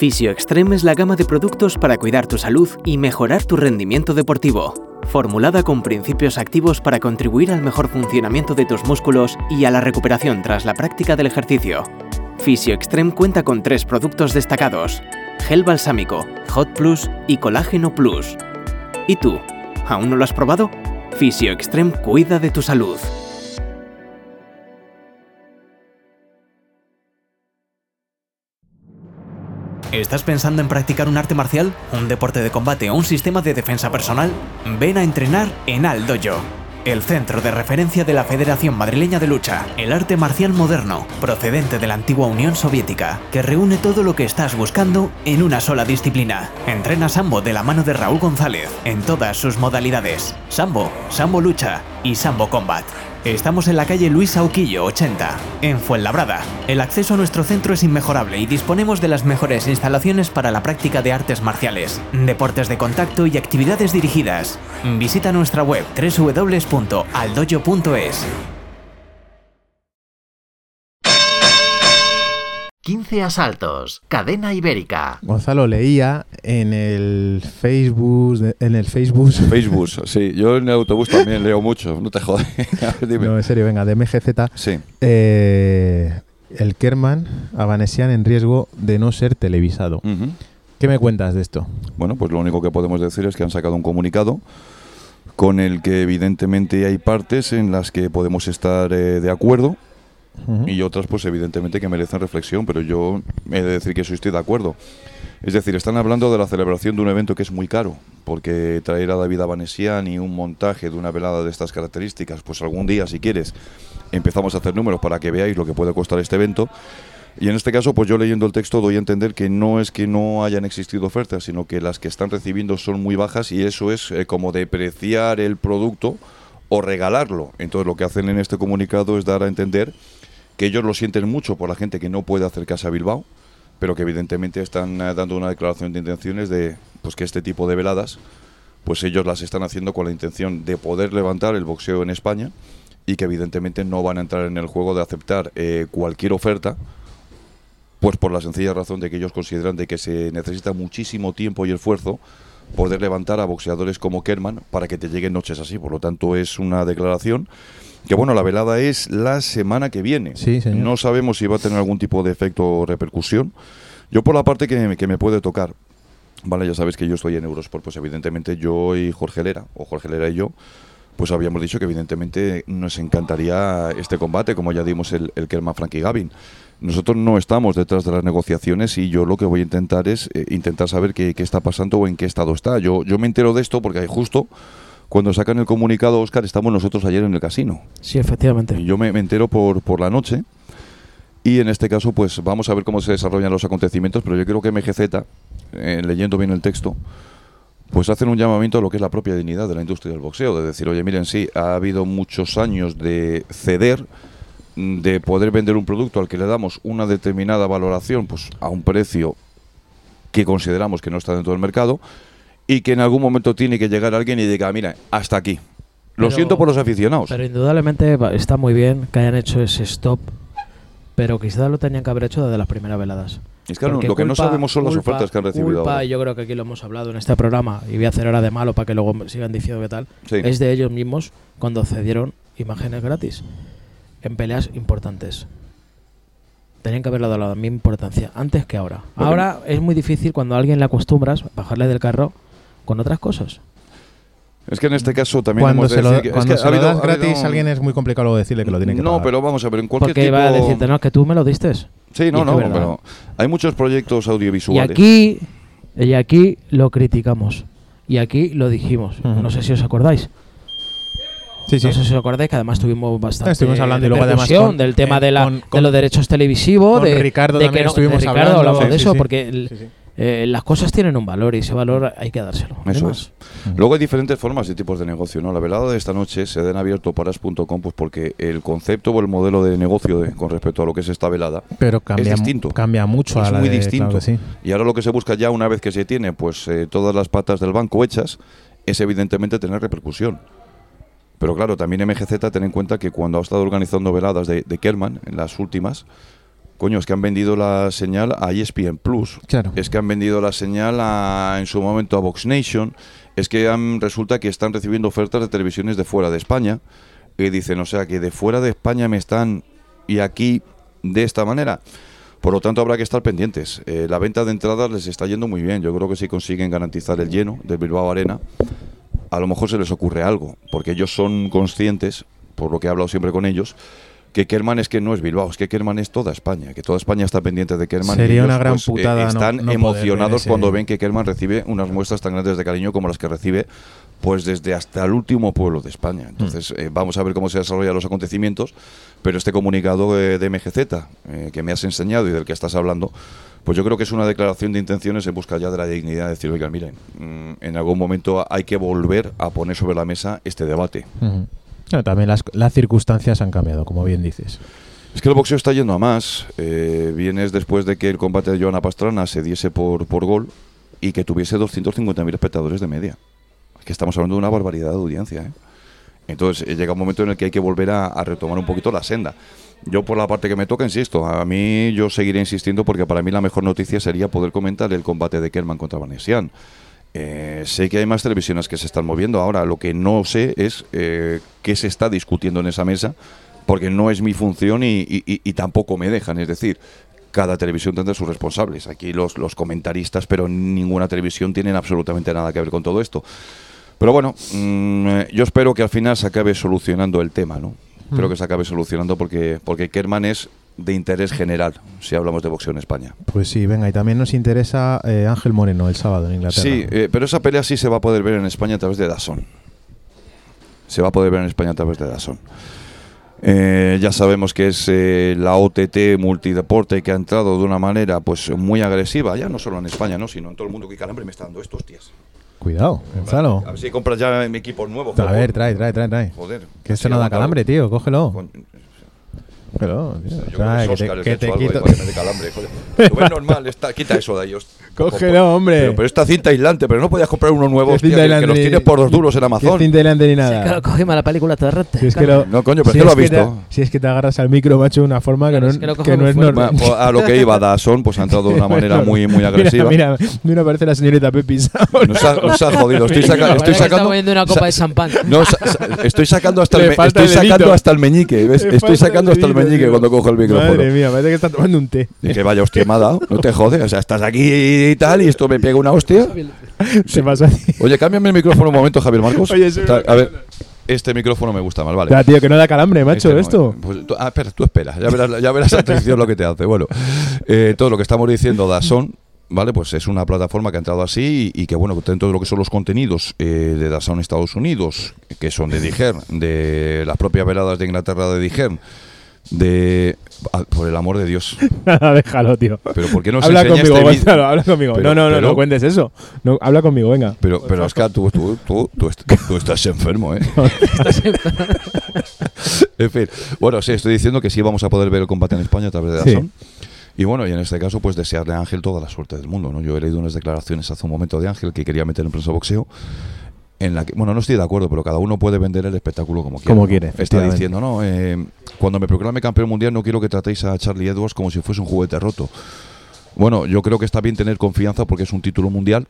Fisio Extreme es la gama de productos para cuidar tu salud y mejorar tu rendimiento deportivo. Formulada con principios activos para contribuir al mejor funcionamiento de tus músculos y a la recuperación tras la práctica del ejercicio. Fisio Extreme cuenta con tres productos destacados: gel balsámico, Hot Plus y Colágeno Plus. ¿Y tú? ¿Aún no lo has probado? Fisio Extreme cuida de tu salud. ¿Estás pensando en practicar un arte marcial, un deporte de combate o un sistema de defensa personal? Ven a entrenar en Al Dojo, el centro de referencia de la Federación Madrileña de Lucha, el arte marcial moderno, procedente de la antigua Unión Soviética, que reúne todo lo que estás buscando en una sola disciplina. Entrena Sambo de la mano de Raúl González en todas sus modalidades: Sambo, Sambo Lucha y Sambo Combat. Estamos en la calle Luis Auquillo 80, en Fuenlabrada. El acceso a nuestro centro es inmejorable y disponemos de las mejores instalaciones para la práctica de artes marciales, deportes de contacto y actividades dirigidas. Visita nuestra web www.aldoyo.es. 15 asaltos. Cadena ibérica. Gonzalo leía en el Facebook, en el Facebook. Facebook, sí. Yo en el autobús también leo mucho, no te jodes. A ver, dime. No, en serio, venga, de MGZ. Sí. Eh, el Kerman Avanesian en riesgo de no ser televisado. ¿Qué me cuentas de esto? Bueno, pues lo único que podemos decir es que han sacado un comunicado con el que evidentemente hay partes en las que podemos estar eh, de acuerdo Y otras pues evidentemente que merecen reflexión, pero yo he de decir que eso estoy de acuerdo. Es decir, están hablando de la celebración de un evento que es muy caro, porque traer a David Abanesian y un montaje de una velada de estas características, pues algún día si quieres empezamos a hacer números para que veáis lo que puede costar este evento. Y en este caso, pues yo leyendo el texto doy a entender que no es que no hayan existido ofertas, sino que las que están recibiendo son muy bajas y eso es eh, como depreciar el producto o regalarlo. Entonces lo que hacen en este comunicado es dar a entender que ellos lo sienten mucho por la gente que no puede acercarse a Bilbao, pero que evidentemente están eh, dando una declaración de intenciones de pues que este tipo de veladas pues ellos las están haciendo con la intención de poder levantar el boxeo en España y que evidentemente no van a entrar en el juego de aceptar eh, cualquier oferta pues por la sencilla razón de que ellos consideran de que se necesita muchísimo tiempo y esfuerzo poder levantar a boxeadores como Kerman para que te lleguen noches así. Por lo tanto, es una declaración que, bueno, la velada es la semana que viene. Sí, señor. No sabemos si va a tener algún tipo de efecto o repercusión. Yo por la parte que, me- que me puede tocar, vale, ya sabéis que yo estoy en Eurosport, pues evidentemente yo y Jorge Lera, o Jorge Lera y yo, pues habíamos dicho que evidentemente nos encantaría este combate, como ya dimos el, el Kerman Frankie Gavin. Nosotros no estamos detrás de las negociaciones y yo lo que voy a intentar es eh, intentar saber qué, qué está pasando o en qué estado está. Yo, yo me entero de esto porque justo cuando sacan el comunicado, Oscar, estamos nosotros ayer en el casino. Sí, efectivamente. Y yo me, me entero por, por la noche. Y en este caso, pues vamos a ver cómo se desarrollan los acontecimientos, pero yo creo que MGZ, eh, leyendo bien el texto, pues hacen un llamamiento a lo que es la propia dignidad de la industria del boxeo, de decir, oye, miren, sí, ha habido muchos años de ceder, de poder vender un producto al que le damos una determinada valoración, pues a un precio que consideramos que no está dentro del mercado, y que en algún momento tiene que llegar alguien y diga, mira, hasta aquí. Lo Pero- siento por los aficionados. Pero indudablemente está muy bien que hayan hecho ese stop, pero quizás lo tenían que haber hecho desde las primeras veladas. Es que Porque lo que no sabemos son las culpa- ofertas que han recibido culpa, ahora. yo creo que aquí lo hemos hablado en este programa, y voy a hacer hora de malo para que luego sigan diciendo que tal, Sí. es de ellos mismos cuando cedieron imágenes gratis en peleas importantes. Tenían que haberle dado la misma importancia antes que ahora. Ahora es muy difícil cuando a alguien le acostumbras bajarle del carro con otras cosas. Es que en este caso también Cuando hemos de se lo, decir que- es cuando que se ha lo habido- das ha habido- gratis, a alguien es muy complicado luego decirle que lo tiene que No, pagar. pero vamos a ver, en cualquier Porque tipo... iba a decirte, no, que tú me lo diste. Sí, Y no, es que no, es verdad. pero hay muchos proyectos Y audiovisuales. aquí, y aquí lo criticamos. Y aquí lo dijimos. Ujú. No sé si os acordáis. Sí, sí. No sé si os acordáis que además tuvimos bastante Estuvimos hablando y luego además con- del tema eh, de, la, con- de los derechos televisivos. con de, Ricardo de también no- de estuvimos Ricardo hablando. hablamos Sí, de sí, eso sí. porque el- Sí, sí. Eh, las cosas tienen un valor y ese valor hay que dárselo. no hay Eso más. es. Luego hay diferentes formas y tipos de negocio, ¿no? La velada de esta noche se den abierto por as.com pues porque el concepto o el modelo de negocio de- con respecto a lo que es esta velada Pero cambia, es distinto. cambia mucho es a la muy de- distinto. claro que sí. Y ahora lo que se busca ya una vez que se tiene pues eh, todas las patas del banco hechas es evidentemente tener repercusión. Pero claro, también MGZ ten en cuenta que cuando ha estado organizando veladas de, de Kerman en las últimas, coño, es que han vendido la señal a ESPN Plus. Claro. Es que han vendido la señal a- en su momento a Vox Nation. Es que han- resulta que están recibiendo ofertas de televisiones de fuera de España. Y dicen, o sea, que de fuera de España me están y aquí de esta manera. Por lo tanto, habrá que estar pendientes. Eh, la venta de entradas les está yendo muy bien. Yo creo que si consiguen garantizar el lleno del Bilbao Arena, a lo mejor se les ocurre algo, porque ellos son conscientes, por lo que he hablado siempre con ellos, que Kerman es que no es Bilbao, es que Kerman es toda España, que toda España está pendiente de Kerman. y Sería ellos, una gran pues, eh, putada están no poder emocionados ese- cuando ven que Kerman recibe unas muestras tan grandes de cariño como las que recibe pues desde hasta el último pueblo de España. Entonces, eh, vamos a ver cómo se desarrollan los acontecimientos, pero este comunicado eh, de MGZ eh, que me has enseñado y del que estás hablando, pues yo creo que es una declaración de intenciones en busca ya de la dignidad de decir, oiga, miren, mm, en algún momento hay que volver a poner sobre la mesa este debate. Bueno, también las, las circunstancias han cambiado, como bien dices. Es que el boxeo está yendo a más. Eh, vienes después de que el combate de Joana Pastrana se diese por, por gol y que tuviese 250.000 espectadores de media. Es que estamos hablando de una barbaridad de audiencia. ¿eh? Entonces eh, llega un momento en el que hay que volver a, retomar un poquito la senda. Yo por la parte que me toca, insisto, a mí yo seguiré insistiendo porque para mí la mejor noticia sería poder comentar el combate de Kerman contra Vanessian. Eh, sé que hay más televisiones que se están moviendo. Ahora, lo que no sé es eh, qué se está discutiendo en esa mesa, porque no es mi función y, y- y- y tampoco me dejan. Es decir, cada televisión tendrá sus responsables. Aquí los, los comentaristas, pero ninguna televisión tienen absolutamente nada que ver con todo esto. Pero bueno, mm, eh, yo espero que al final se acabe solucionando el tema, ¿no? Espero Mm. que se acabe solucionando porque, porque Kerman es de interés general, si hablamos de boxeo en España. Pues sí, venga, y también nos interesa eh, Ángel Moreno el sábado en Inglaterra. Sí, eh, pero esa pelea sí se va a poder ver en España a través de Dazón. Se va a poder ver en España a través de Dazón. Eh, ya sabemos que es eh, la OTT multideporte que ha entrado de una manera pues muy agresiva, ya no solo en España, ¿no? sino en todo el mundo. Que calambre me está dando estos tías. Cuidado, Gonzalo. A ver si compras ya mi equipo nuevo. A ver, trae, trae, trae, trae. Joder. Que esto no da calambre, tío, cógelo. Con- Cógelo, tío. Yo creo que que te, que te algo quito. para que me dé calambre, joder. Tú ves normal, está- quita eso de ahí. Cógelo, hombre. Pero, pero esta cinta aislante, pero no podías comprar uno nuevo, ¿Qué hostia, cinta que, aislante que los tienes por dos duros en Amazon. ¿Qué cinta aislante ni nada? lo cogimos la película Torrente. Si es que lo, No, coño, pero si es que lo has te- visto. si es que te agarras al micro, macho, de una forma Claro, que no, es que lo no es normal. Bueno, pues a lo que iba Dazón, pues ha entrado de una manera muy, muy agresiva. Mira, mira, mira, parece la señorita Pepis. Nos ha, nos ha jodido. Estoy, saca- estoy sacando. bebiendo una copa de champán. No, estoy sacando hasta el, Le me- falta estoy sacando hasta el meñique. Meñique cuando cojo el micrófono. Madre mía, parece que está tomando un té. Y que vaya hostia me ha dado, no te jode. O sea, estás aquí y tal, y esto me pega una hostia. Se pasa. Oye, cámbiame el micrófono un momento, Javier Marcos. Oye, a ver, este micrófono me gusta más, vale. Ya, tío, que no da calambre, macho, Este esto. pues tú- ah, espera, tú espera, ya verás, ya verás atención lo que te hace. Bueno, eh, todo lo que estamos diciendo, Dazón, ¿vale? Pues es una plataforma que ha entrado así y, y que, bueno, dentro de lo que son los contenidos eh, de Dazón Estados Unidos, que son de Diger, de las propias veladas de Inglaterra de Diger, de... ah, por el amor de Dios. Déjalo, tío. Pero ¿por qué no se habla enseña conmigo, este? Gonzalo, habla conmigo. Pero- no, no, no, pero- no cuentes eso. No, habla conmigo, venga. Pero, pero Oscar, tú, tú, tú, tú, est- tú estás enfermo, ¿eh? en fin, bueno, sí, estoy diciendo que sí vamos a poder ver el combate en España a través de Sí. Dazón. Y bueno, y en este caso, pues desearle a Ángel toda la suerte del mundo, ¿no? Yo he leído unas declaraciones hace un momento de Ángel que quería meter en prensa boxeo. En la que, bueno, no estoy de acuerdo, pero cada uno puede vender el espectáculo como quiera. Como quiere, Está diciendo, no, eh, cuando me proclame campeón mundial no quiero que tratéis a Charlie Edwards como si fuese un juguete roto. Bueno, yo creo que está bien tener confianza porque es un título mundial,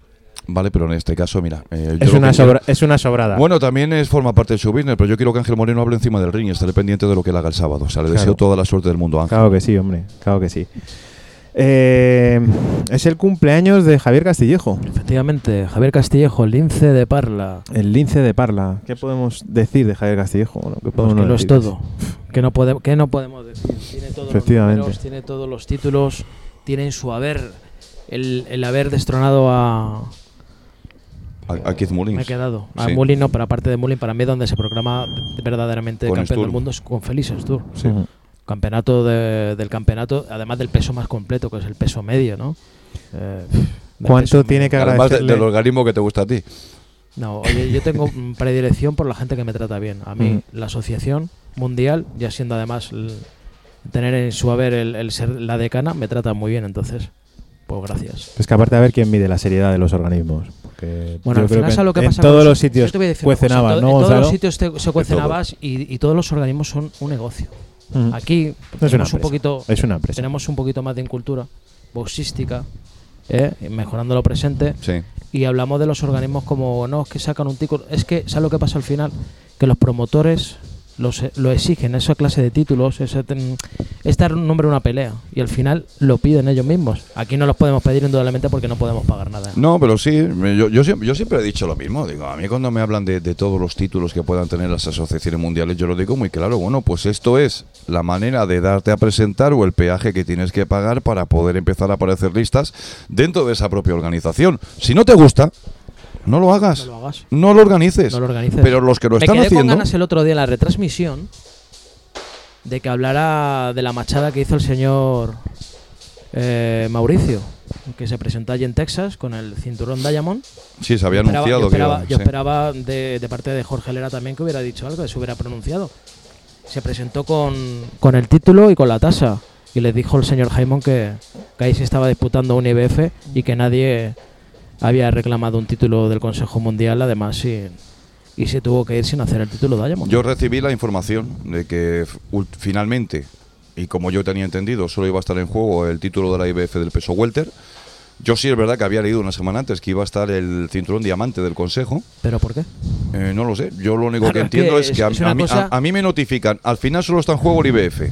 ¿vale? Pero en este caso, mira. eh, Es una, sobra- es una sobrada. bueno, también es forma parte de su business, pero yo quiero que Ángel Moreno hable encima del ring y estaré pendiente de lo que él haga el sábado. O sea, le Claro. deseo toda la suerte del mundo a Ángel. Claro que sí, hombre. Claro que sí. Eh, es el cumpleaños de Javier Castillejo, Efectivamente, Javier Castillejo, lince de Parla. el lince de Parla. ¿Qué podemos decir de Javier Castillejo? Bueno, ¿qué Pues podemos que lo es todo. Que no, pode- que no podemos decir. Tiene todos los Efectivamente. números, tiene todos los títulos, tiene en su haber el, el haber destronado a. A, Keith Mullins. Me he quedado. A Sí. Mullin no, pero aparte de Mullin, para mí donde se proclama verdaderamente Con campeón del mundo es con Félix Sturm. Sí. Ujú. Campeonato de- del campeonato, además del peso más completo, que es el peso medio, ¿no? Eh, ¿Cuánto peso tiene que medio. Además de- agradecerle? del organismo que te gusta a ti. No, oye, yo tengo predilección por la gente que me trata bien. A mí, Mm. la asociación mundial, ya siendo además tener en su haber el, el ser la decana, me trata muy bien, entonces, pues gracias. Es que aparte a ver quién mide la seriedad de los organismos. Porque Bueno, yo al creo final, que ¿sabes lo que en pasa? todos con los sitios Yo te voy a decir una cuecen cosa, en habas, to- ¿no, En todos los sitios te- se cuecen todo. habas y, y todos los organismos son un negocio. Aquí Es una tenemos un poquito Es una tenemos un poquito más de incultura boxística, ¿eh? mejorando lo presente, Sí. y hablamos de los organismos como, no, es que sacan un título. Es que, ¿sabes lo que pasa al final? Que los promotores los, e- lo exigen, esa clase de títulos, es dar un nombre a una pelea, y al final lo piden ellos mismos. Aquí no los podemos pedir indudablemente porque no podemos pagar nada. No, pero sí, yo, yo, siempre, yo siempre he dicho lo mismo. Digo, a mí cuando me hablan de, de todos los títulos que puedan tener las asociaciones mundiales, yo lo digo muy claro. Bueno, pues esto es la manera de darte a presentar o el peaje que tienes que pagar para poder empezar a aparecer listas dentro de esa propia organización. Si no te gusta, no lo hagas. No lo hagas. No lo organices. No lo organices. Pero los que lo Me están quedé con haciendo. ganas el otro día en la retransmisión de que hablara de la machada que hizo el señor eh, Mauricio, que se presentó allí en Texas con el cinturón Diamond. Sí, se había Yo esperaba- anunciado yo esperaba, que. yo sí. esperaba de, de parte de Jorge Lera también que hubiera dicho algo, que se hubiera pronunciado. Se presentó con, con el título y con la tasa. Y le dijo el señor Jaimon que, que ahí se estaba disputando un IBF y que nadie había reclamado un título del Consejo Mundial, además, y se tuvo que ir sin hacer el título Diamond. Yo recibí la información de que finalmente, y como yo tenía entendido, solo iba a estar en juego el título de la IBF del peso welter. Yo sí es verdad que había leído una semana antes que iba a estar el cinturón diamante del Consejo. ¿Pero por qué? Eh, no lo sé. Yo lo único Claro, que es entiendo que es, que a, a mí, cosa- a- a mí me notifican. Al final solo está en juego el IBF.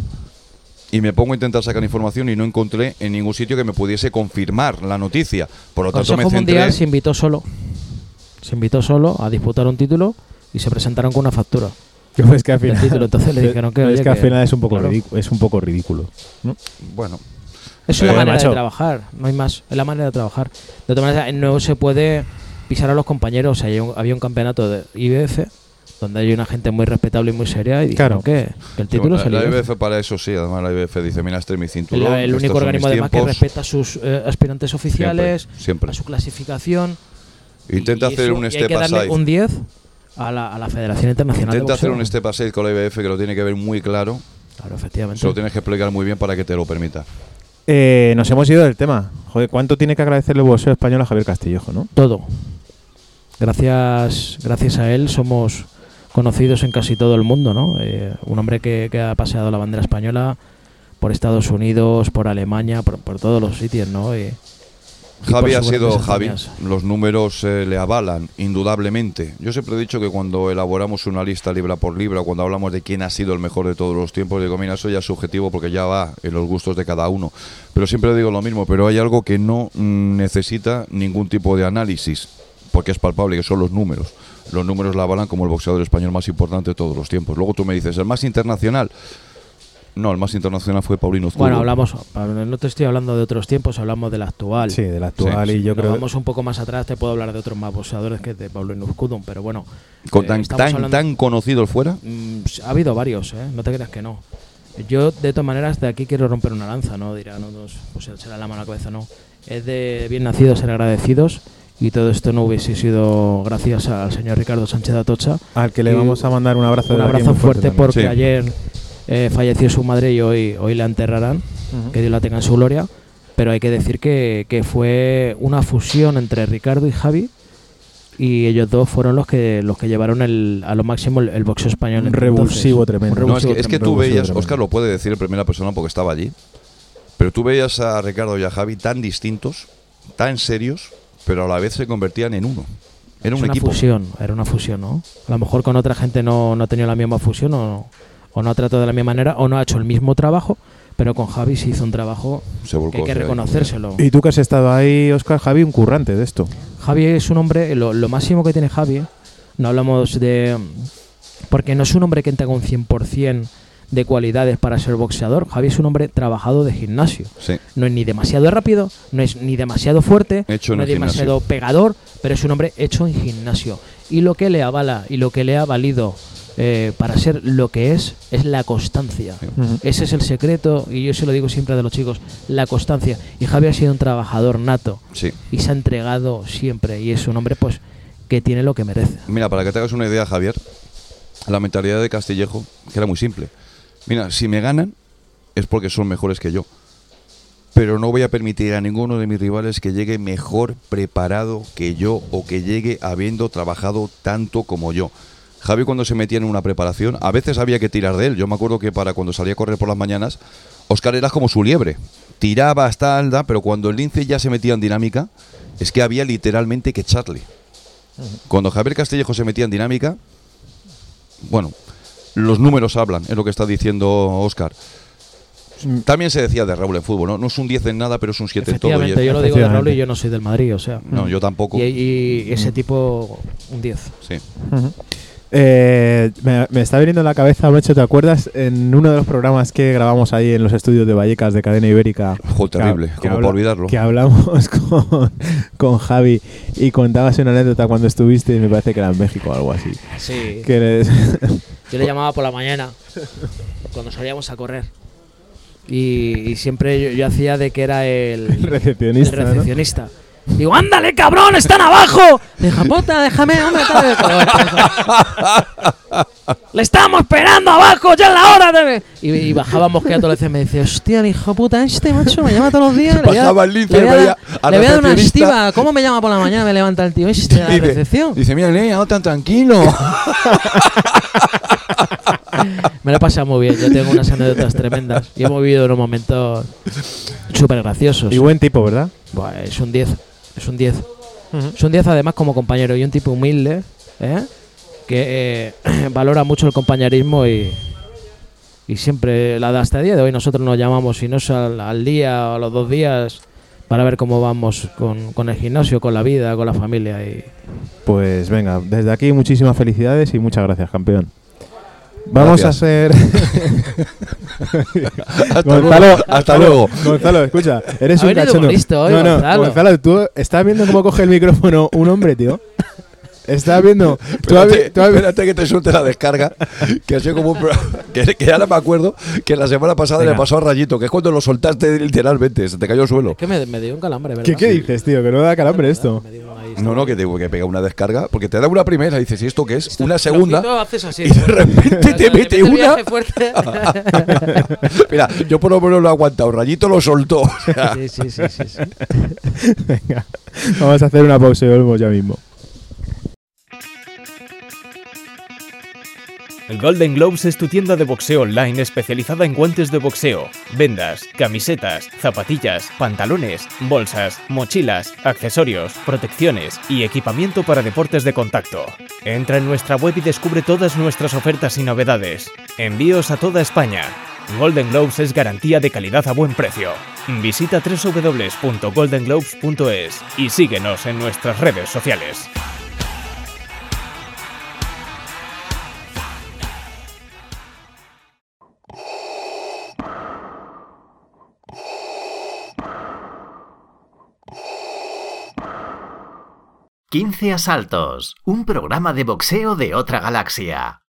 Y me pongo a intentar sacar información y no encontré en ningún sitio que me pudiese confirmar la noticia. Por lo tanto, Consejo me centré. Mundial se invitó solo. Se invitó solo a disputar un título y se presentaron con una factura. Yo es que al final, título. Entonces le dijeron que, es que al final es un poco claro. ridículo, es un poco ridículo. ¿no? Bueno, es Eh, la manera macho. de trabajar, no hay más. Es la manera de trabajar. De todas maneras, no se puede pisar a los compañeros. O sea, hay un- había un campeonato de IBF donde hay una gente muy respetable y muy seria y dijeron Claro. que, el título el la IBF. Para eso sí, además la IBF dice, mira, este es mi El, cinturón. el único organismo además que tiempos". respeta a sus eh, aspirantes oficiales, Siempre, siempre. a su clasificación. Intenta y hacer eso- un y hay step que darle aside. un 10 a la, a la Federación Internacional Intenta de hacer un step aside con la IBF que lo tiene que ver muy claro. Claro, efectivamente. Se lo tienes que explicar muy bien para que te lo permita. Eh, nos hemos ido del tema. Joder, ¿cuánto tiene que agradecerle el boxeo español a Javier Castillejo, no? Todo. Gracias, gracias a él somos conocidos en casi todo el mundo, ¿no? Eh, un hombre que, que ha paseado la bandera española por Estados Unidos, por Alemania, por, por todos los sitios, ¿no? Y- Javi ha sido Javi. Los números eh, le avalan, indudablemente. Yo siempre he dicho que cuando elaboramos una lista libra por libra, cuando hablamos de quién ha sido el mejor de todos los tiempos, digo, mira, eso ya es subjetivo porque ya va en los gustos de cada uno. Pero siempre digo lo mismo, pero hay algo que no mm, necesita ningún tipo de análisis, porque es palpable, que son los números. Los números la avalan como el boxeador español más importante de todos los tiempos. Luego tú me dices, ¿el más internacional? No, el más internacional fue Paulino Zurdo. Bueno, hablamos, no te estoy hablando de otros tiempos, hablamos del actual. Sí, del actual y yo Nos creo vamos un poco más atrás, te puedo hablar de otros más boxeadores que de Pablo Inuzcudun, pero bueno. Con eh, tan, estamos tan, hablando- tan conocido el fuera. Mm, ha habido varios, ¿eh? no te creas que no. Yo, de todas maneras, de aquí quiero romper una lanza, ¿no? Dirán unos, pues será la mano a la cabeza, no. Es de bien nacidos ser agradecidos y todo esto no hubiese sido gracias al señor Ricardo Sánchez Atocha. al que le Y vamos a mandar un abrazo. Un abrazo fuerte porque Sí. ayer eh, falleció su madre y hoy, hoy la enterrarán, que Dios la tenga en su gloria. Pero hay que decir que, que fue una fusión entre Ricardo y Javi y ellos dos fueron los que los que llevaron el, a lo máximo el, el boxeo español. Un en revulsivo entonces. tremendo. Un No, es revulsivo que, es que tremendo. tú Revulsivo veías, tremendo. Oscar lo puede decir en primera persona porque estaba allí, pero tú veías a Ricardo y a Javi tan distintos, tan serios, pero a la vez se convertían en uno. Era Es un una equipo. fusión, era una fusión, ¿no? A lo mejor con otra gente no, no ha tenido la misma fusión o, o no ha tratado de la misma manera o no ha hecho el mismo trabajo, pero con Javi se hizo un trabajo Se volcó, que hay que reconocérselo. Y tú que has estado ahí, Oscar Javi, un currante de esto. Javi es un hombre, lo, lo máximo que tiene Javi, no hablamos de... Porque no es un hombre que tenga un 100% de cualidades para ser boxeador. Javi es un hombre trabajado de gimnasio. Sí. No es ni demasiado rápido, no es ni demasiado fuerte, Hecho no es demasiado gimnasio. pegador, pero es un hombre hecho en gimnasio. Y lo que le avala y lo que le ha valido eh, para ser lo que es, es la constancia. Ese es el secreto, y yo se lo digo siempre a los chicos, la constancia. Y Javi ha sido un trabajador nato Sí. y se ha entregado siempre y es un hombre pues que tiene lo que merece. Mira, para que te hagas una idea, Javier, la mentalidad de Castillejo, que era muy simple. Mira, si me ganan es porque son mejores que yo. Pero no voy a permitir a ninguno de mis rivales que llegue mejor preparado que yo o que llegue habiendo trabajado tanto como yo. Javi cuando se metía en una preparación, a veces había que tirar de él. Yo me acuerdo que para cuando salía a correr por las mañanas, Oscar era como su liebre. Tiraba hasta alda, pero cuando el lince ya se metía en dinámica, es que había literalmente que echarle. Cuando Javier Castillejo se metía en dinámica, bueno, los números hablan, es lo que está diciendo Oscar. También se decía de Raúl en fútbol, ¿no? No es un 10 en nada, pero es un 7 en todo. Efectivamente, yo lo digo de Raúl y yo no soy del Madrid, o sea. No, yo tampoco. Y, y ese tipo, un 10. Sí. Eh, me, me está viniendo a la cabeza, Mecho, ¿te acuerdas en uno de los programas que grabamos ahí en los estudios de Vallecas de Cadena Ibérica? Joder, terrible, que como para olvidarlo. Que hablamos con, con Javi y contabas una anécdota cuando estuviste, y me parece que era en México o algo así. Sí. Que eres- Yo le llamaba por la mañana, cuando salíamos a correr. Y, y siempre yo, yo hacía de que era el, El recepcionista, el ¿no? Digo, ándale, cabrón, están abajo. Deja puta, déjame, hombre. tal". Le estamos esperando abajo, ya es la hora. de-". Y, y bajábamos que a todos veces me dice, hostia, el hijo puta este, macho, me llama todos los días. Le a- Bajaba el le voy a, veía dar- al le voy a dar una estiva. ¿Cómo me llama por la mañana? Me levanta el tío este de la recepción. dice, mira, llamado tan tranquilo. Me lo he pasado muy bien, yo tengo unas anécdotas tremendas y hemos vivido unos momentos súper graciosos. y buen tipo, ¿verdad? Buah, es un 10, es un 10. Es un 10 además como compañero y un tipo humilde, ¿eh? que eh, valora mucho el compañerismo y, y siempre, la de hasta el día de hoy, nosotros nos llamamos, si no es al, al día o a los dos días, para ver cómo vamos con, con el gimnasio, con la vida, con la familia. Y Pues venga, desde aquí muchísimas felicidades y muchas gracias, campeón. Vamos Gracias. a ser. Hasta luego, hasta luego. Gonzalo, escucha, eres Ha un cachondo. listo hoy, no, no, Gonzalo. Gonzalo, tú estás viendo cómo coge el micrófono un hombre, tío. Estás viendo. Tú has vi- Espérate, tú has espérate que te suelte la descarga. Que ha sido como un pro- que, que ahora me acuerdo que la semana pasada Venga. le pasó a Rayito, que es cuando lo soltaste literalmente, se te cayó al suelo. que me, me dio un calambre, ¿verdad? ¿Qué, ¿Qué dices, tío? Que no da calambre esto. No, no, que tengo que pegar una descarga, porque te da una primera y dices, ¿y esto qué es? Una segunda. Haces así. Y de repente te mete una. Mira, yo por lo menos lo he aguantado. Rayito lo soltó. sí, sí, sí, sí. Venga, vamos a hacer una pausa y volvemos ya mismo. El Golden Globes es tu tienda de boxeo online especializada en guantes de boxeo, vendas, camisetas, zapatillas, pantalones, bolsas, mochilas, accesorios, protecciones y equipamiento para deportes de contacto. Entra en nuestra web y descubre todas nuestras ofertas y novedades. Envíos a toda España. Golden Globes es garantía de calidad a buen precio. Visita www.goldenglobes.es y síguenos en nuestras redes sociales. Quince asaltos, un programa de boxeo de otra galaxia.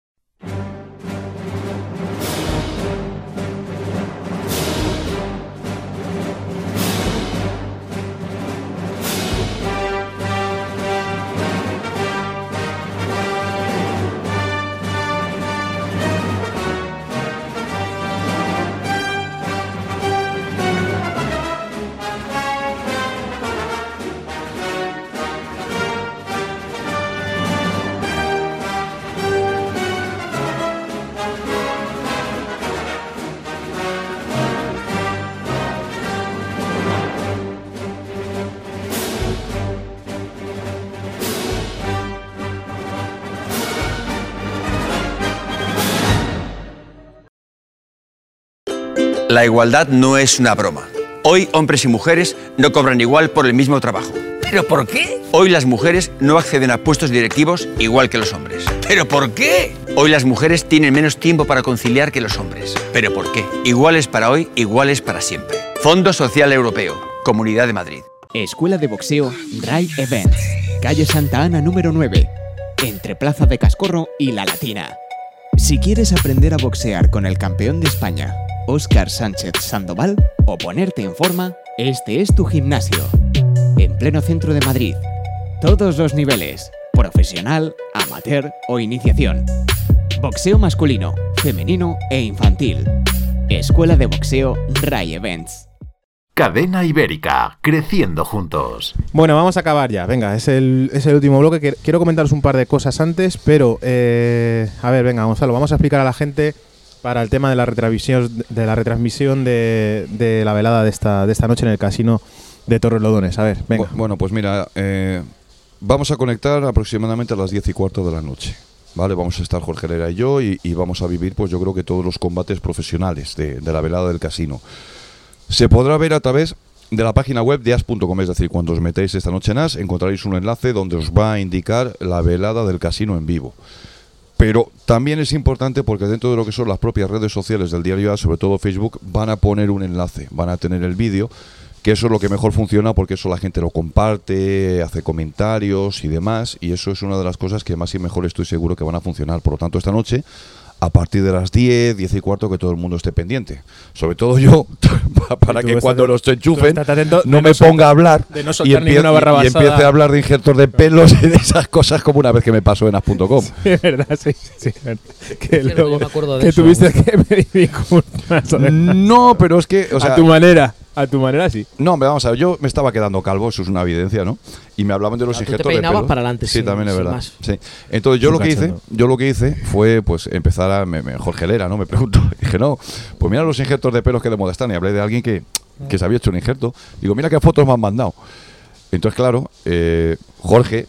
La igualdad no es una broma. Hoy hombres y mujeres no cobran igual por el mismo trabajo. ¿Pero por qué? Hoy las mujeres no acceden a puestos directivos igual que los hombres. ¿Pero por qué? Hoy las mujeres tienen menos tiempo para conciliar que los hombres. ¿Pero por qué? Iguales para hoy, iguales para siempre. Fondo Social Europeo, Comunidad de Madrid. Escuela de Boxeo Ray Events, calle Santa Ana número 9, entre Plaza de Cascorro y La Latina. Si quieres aprender a boxear con el campeón de España, Óscar Sánchez Sandoval, o ponerte en forma, este es tu gimnasio. En pleno centro de Madrid. Todos los niveles, profesional, amateur o iniciación. Boxeo masculino, femenino e infantil. Escuela de Boxeo Ray Events. Cadena Ibérica, creciendo juntos. Bueno, vamos a acabar ya. Venga, es el, es el último bloque. Quiero comentaros un par de cosas antes, pero eh, a ver, venga, Gonzalo, vamos a explicar a la gente para el tema de la retransmisión de la retransmisión de, de la velada de esta, de esta noche en el casino de Torrelodones. A ver, venga. Bu- Bueno, pues mira, eh, vamos a conectar aproximadamente a las 10 y cuarto de la noche. ¿Vale? Vamos a estar Jorge Herrera y yo y, y vamos a vivir, pues yo creo que todos los combates profesionales de, de la velada del casino. Se podrá ver a través de la página web de as.com, es decir, cuando os metéis esta noche en as, encontraréis un enlace donde os va a indicar la velada del casino en vivo. Pero también es importante porque dentro de lo que son las propias redes sociales del diario sobre todo Facebook, van a poner un enlace, van a tener el vídeo, que eso es lo que mejor funciona porque eso la gente lo comparte, hace comentarios y demás, y eso es una de las cosas que más y mejor estoy seguro que van a funcionar. Por lo tanto, esta noche, a partir de las 10, 10 y cuarto, que todo el mundo esté pendiente. Sobre todo yo, para que cuando los enchufen no me ponga a hablar de no y, soltar empie- barra y empiece a hablar de injertos de pelos y de esas cosas como una vez que me pasó en as.com. Es verdad, sí, sí. Que luego yo me acuerdo de que eso. tuviste que pedir disculpas. No, pero es que, o sea, a tu manera, a tu manera sí. No, hombre, vamos a ver, yo me estaba quedando calvo, eso es una evidencia, ¿no? Y me hablaban de los tú te injertos de pelo. para adelante, Sí, sin- también es verdad. más. Sí. Entonces yo lo que hice, yo lo que hice fue pues empezar a me, me- Jorge Lera, ¿no? Me preguntó, dije, "No, pues mira los injertos de pelos que de moda están" y hablé de alguien que, que se había hecho un injerto. Digo, "Mira qué fotos me han mandado." Entonces, claro, eh, Jorge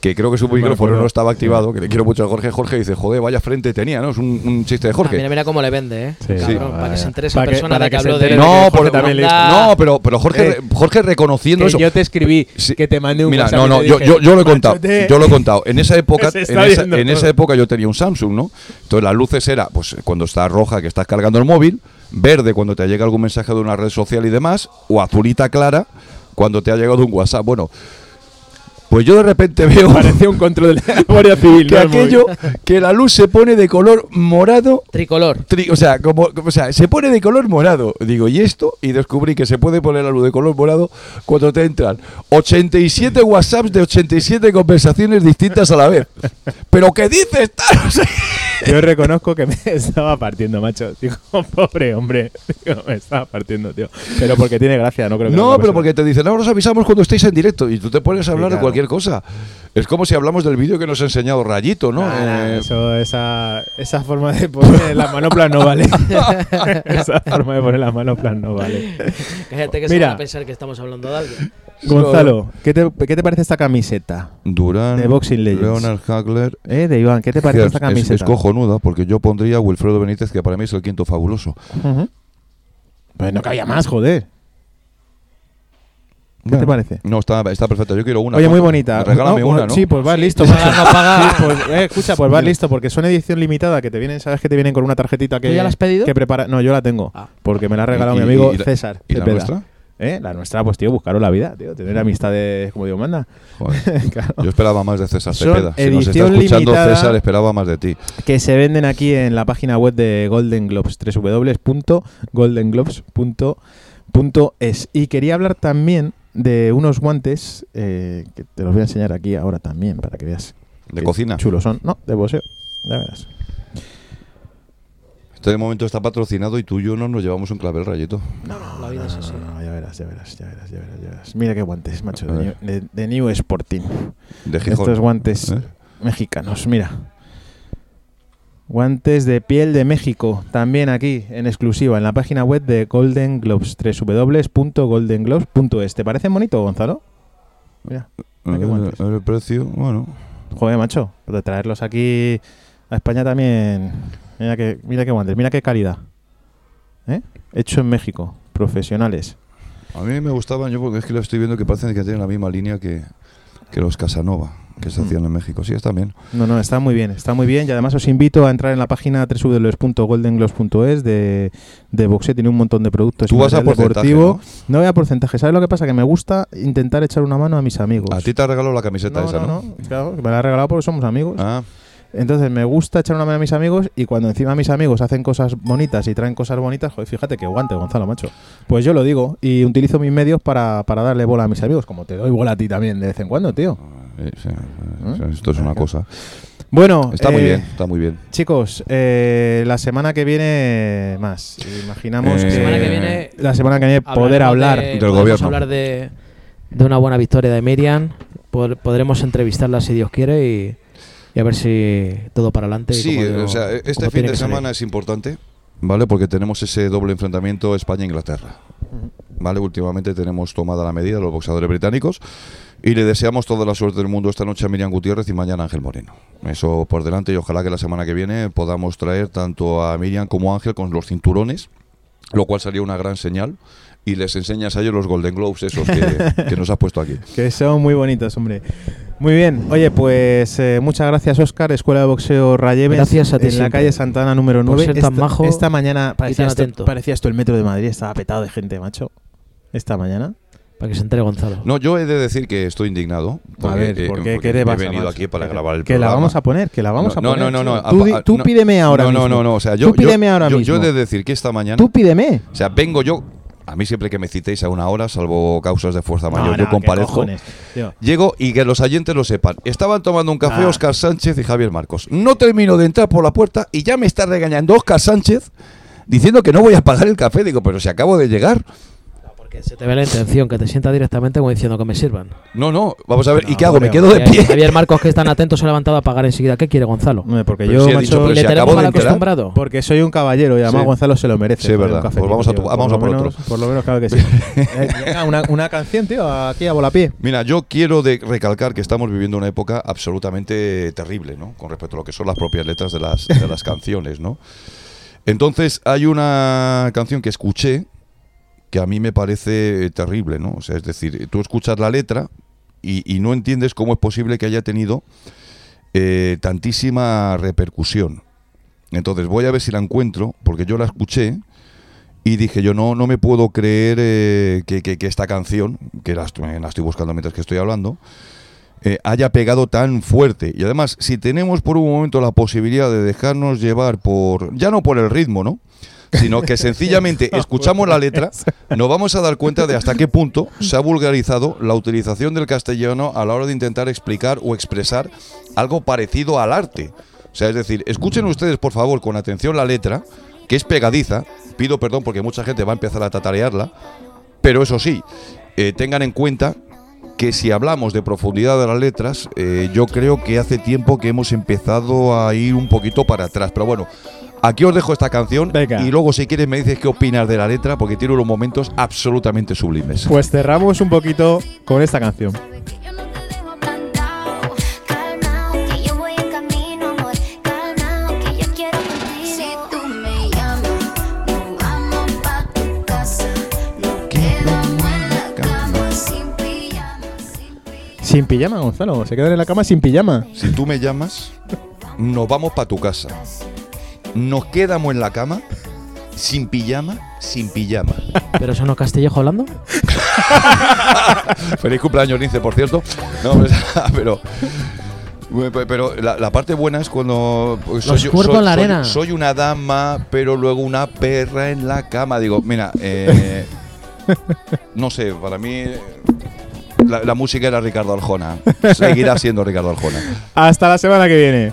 que creo que su micrófono no estaba activado, que le quiero mucho a Jorge. Jorge dice, joder, vaya frente tenía, ¿no? Es un, un chiste de Ah, Jorge. mira, mira cómo le vende, ¿eh? Sí. Cabrón, Sí. para que se entere esa Para que- persona para de que, que habló de No, pero, también no, pero, pero Jorge, Eh, Jorge reconociendo que eso. yo te escribí, que te mandé un Mira, no, no, yo, dije, yo, yo lo he contado. Yo lo he contado. En esa época, en esa, en esa época yo tenía un Samsung, ¿no? Entonces las luces era, pues cuando está roja que estás cargando el móvil, verde cuando te llega algún mensaje de una red social y demás, o azulita clara cuando te ha llegado un WhatsApp. Bueno, pues yo de repente veo Parecía un control de la Guardia Civil. que ¿no? El móvil. aquello, que la luz se pone de color morado. Tricolor. Tri- o sea, como, como- o sea, se pone de color morado. Digo, ¿y esto? Y descubrí que se puede poner la luz de color morado cuando te entran 87 WhatsApps de 87 conversaciones distintas a la vez. ¿Pero qué dices? tal? O sea, Yo reconozco que me estaba partiendo, macho. Digo, pobre hombre. Digo, me estaba partiendo, tío. Pero porque tiene gracia, no creo que no, pero persona. porque te dicen, ahora os avisamos cuando estéis en directo. Y tú te pones a hablar de claro. cualquier cosa. Es como si hablamos del vídeo que nos ha enseñado Rayito, ¿no? Eh, eso, esa, esa forma de poner las manoplas no vale. esa forma de poner las manoplas no vale. Cállate que se Mira. van a pensar que estamos hablando de alguien. Gonzalo, ¿qué te, qué te parece esta camiseta? Durán, De Boxing Legends. Leonard Hagler. Eh, de Iván, ¿qué te parece Es- esta es- camiseta? Es, cojonuda, porque yo pondría a Wilfredo Benítez, que para mí es el quinto fabuloso. Ujú. Pues no cabía más, joder. ¿Qué te parece? No, está, está perfecta. Yo quiero una. Oye, muy bonita. Regálame No, una, ¿no? Sí, pues vas listo. Macho. pagas, no. Sí, pues, eh, escucha, pues vas listo, porque son edición limitada, que te vienen, sabes que te vienen con una tarjetita que... ¿Tú ya la has pedido? Que prepara... No, yo la tengo, Ah. porque me la ha regalado ¿Y- mi amigo y César. y la nuestra? ¿Eh? La nuestra, pues tío, buscaros la vida, tío. Tener amistades como Dios manda. Joder. Claro. Yo esperaba más de César Son Cepeda. Si nos está edición escuchando limitada. César, esperaba más de ti. que se venden aquí en la página web de Golden Globes, www.goldenglobes.es. Y quería hablar también de unos guantes eh, que te los voy a enseñar aquí ahora también para que veas. ¿De cocina? Chulos son. No, de boxeo. Ya verás. Este momento está patrocinado y tú y yo no nos llevamos un clavel rayito. No, no, la vida es así. No, no, ya verás, ya verás, ya verás, ya verás, ya verás. Mira qué guantes, macho, de de- de New Sporting. De Gijón. Estos guantes ¿Eh? mexicanos, mira. Guantes de piel de México, también aquí, en exclusiva, en la página web de Golden Globes, www.goldenglobes.es. ¿Te parecen bonitos, Gonzalo? Mira, mira qué guantes. El precio, bueno. Joder, macho, de traerlos aquí a España también. Mira qué, mira qué guantes, mira qué calidad. ¿Eh? Hecho en México, profesionales. A mí me gustaban, yo porque es que lo estoy viendo que parecen que tienen la misma línea que, que los Casanova, que se hacían en México. Sí, están bien. No, no, está muy bien, está muy bien. Y además os invito a entrar en la página www.goldengloss.es de, de boxeo. Tiene un montón de productos. Tú vas a deportivo. ¿no? voy a porcentaje. ¿Sabes lo que pasa? Que me gusta intentar echar una mano a mis amigos. A ti te ha regalado la camiseta no, esa, no, ¿no? no, claro, me la ha regalado porque somos amigos. Ah, Entonces me gusta echar una mano a mis amigos y cuando encima mis amigos hacen cosas bonitas y traen cosas bonitas, joder, fíjate que guante, Gonzalo, macho. Pues yo lo digo y utilizo mis medios para, para darle bola a mis amigos, como te doy bola a ti también de vez en cuando, tío. Eh, sí, eh, esto es una cosa. Bueno, Está muy eh, bien, está muy bien. Chicos, eh, la semana que viene más. Imaginamos Eh, que La semana que viene la semana que viene poder hablar de- podemos hablar de, de una buena victoria de Miriam. Pod- podremos entrevistarla si Dios quiere y, y a ver si todo para adelante. Sí, digo, o sea, este fin de salir. semana es importante, ¿vale? Porque tenemos ese doble enfrentamiento España-Inglaterra. ¿Vale? Últimamente tenemos tomada la medida los boxeadores británicos y le deseamos toda la suerte del mundo esta noche a Miriam Gutiérrez y mañana a Ángel Moreno. Eso por delante y ojalá que la semana que viene podamos traer tanto a Miriam como a Ángel con los cinturones, lo cual sería una gran señal. Y les enseñas a ellos los Golden Globes esos que, que nos has puesto aquí. Que son muy bonitos, hombre. Muy bien. Oye, pues eh, muchas gracias, Oscar. Escuela de Boxeo Rayevens. Gracias a ti En la calle Santana número Por 9. ser tan esta, majo esta mañana y parecía tan esto, atento. parecía esto el metro de Madrid. Estaba petado de gente, macho. Esta mañana. Para que se entere Gonzalo. No, yo he de decir que estoy indignado. A ver, ¿por qué? porque ¿Qué te pasa, He venido macho? aquí para Que- grabar el que la vamos a poner, que la vamos no, a poner, No, no, no. tío. Tú di- a- tú no, pídeme ahora no, mismo. No, no, no. O sea, yo, Tú pídeme yo- ahora yo- mismo. Yo he de decir que esta mañana. Tú pídeme. O sea, vengo yo. A mí siempre que me citéis a una hora, salvo causas de fuerza mayor, no, yo ¿qué comparezco. cojones? Llego y que los oyentes lo sepan. Estaban tomando un café Ah. Oscar Sánchez y Javier Marcos. No termino de entrar por la puerta y ya me está regañando Oscar Sánchez diciendo que no voy a pagar el café. Digo, pero si acabo de llegar. Que se te ve la intención, que te sienta directamente como diciendo que me sirvan. No, no, vamos a ver, ¿y qué hago? ¿Me quedo de pie? Javier Marcos, que están atentos, se ha levantado a pagar enseguida. ¿Qué quiere Gonzalo? porque Pero yo, he macho, dicho, pero ¿Le si tenemos mal acostumbrado? Porque soy un caballero y además Sí. Gonzalo se lo merece. Sí, verdad. café, Pues vamos a tu- vamos a por otro. menos- Por lo menos, claro que sí. Eh, venga, una, una canción, tío, aquí a bola pie. Mira, yo quiero de- recalcar que estamos viviendo una época absolutamente terrible, ¿no? Con respecto a lo que son las propias letras de las, de las canciones, ¿no? Entonces, hay una canción que escuché que a mí me parece terrible, ¿no? O sea, es decir, tú escuchas la letra y, no entiendes cómo es posible que haya tenido eh, tantísima repercusión. Entonces, voy a ver si la encuentro, porque yo la escuché y dije yo, no, no me puedo creer eh, que, esta canción, que la, estoy- buscando mientras que estoy hablando, eh, haya pegado tan fuerte. Y además, si tenemos por un momento la posibilidad de dejarnos llevar por, ya no por el ritmo, ¿no? Sino que sencillamente escuchamos la letra, nos vamos a dar cuenta de hasta qué punto se ha vulgarizado la utilización del castellano a la hora de intentar explicar o expresar algo parecido al arte. O sea, es decir, escuchen ustedes por favor con atención la letra, que es pegadiza. Pido perdón porque mucha gente va a empezar a tatarearla, pero eso sí, eh, tengan en cuenta que si hablamos de profundidad de las letras, eh, yo creo que hace tiempo que hemos empezado a ir un poquito para atrás. Pero bueno, aquí os dejo esta canción y luego si quieres me dices qué opinas de la letra porque tiene unos momentos absolutamente sublimes. Pues cerramos un poquito con esta canción. Sin pijama, Gonzalo. Se quedan en la cama sin pijama. Si tú me llamas, nos vamos para tu casa. Nos quedamos en la cama, sin pijama, sin pijama. ¿Pero eso no es Castillejo hablando? Feliz cumpleaños, Lince, por cierto. No, pues, pero. pero- Pero la, la parte buena es cuando pues, Los yo- cuerpos en la arena. soy una dama, pero luego una perra en la cama. Digo, mira, eh, no sé, para mí la, la música era Ricardo Arjona. Seguirá siendo Ricardo Arjona. Hasta la semana que viene.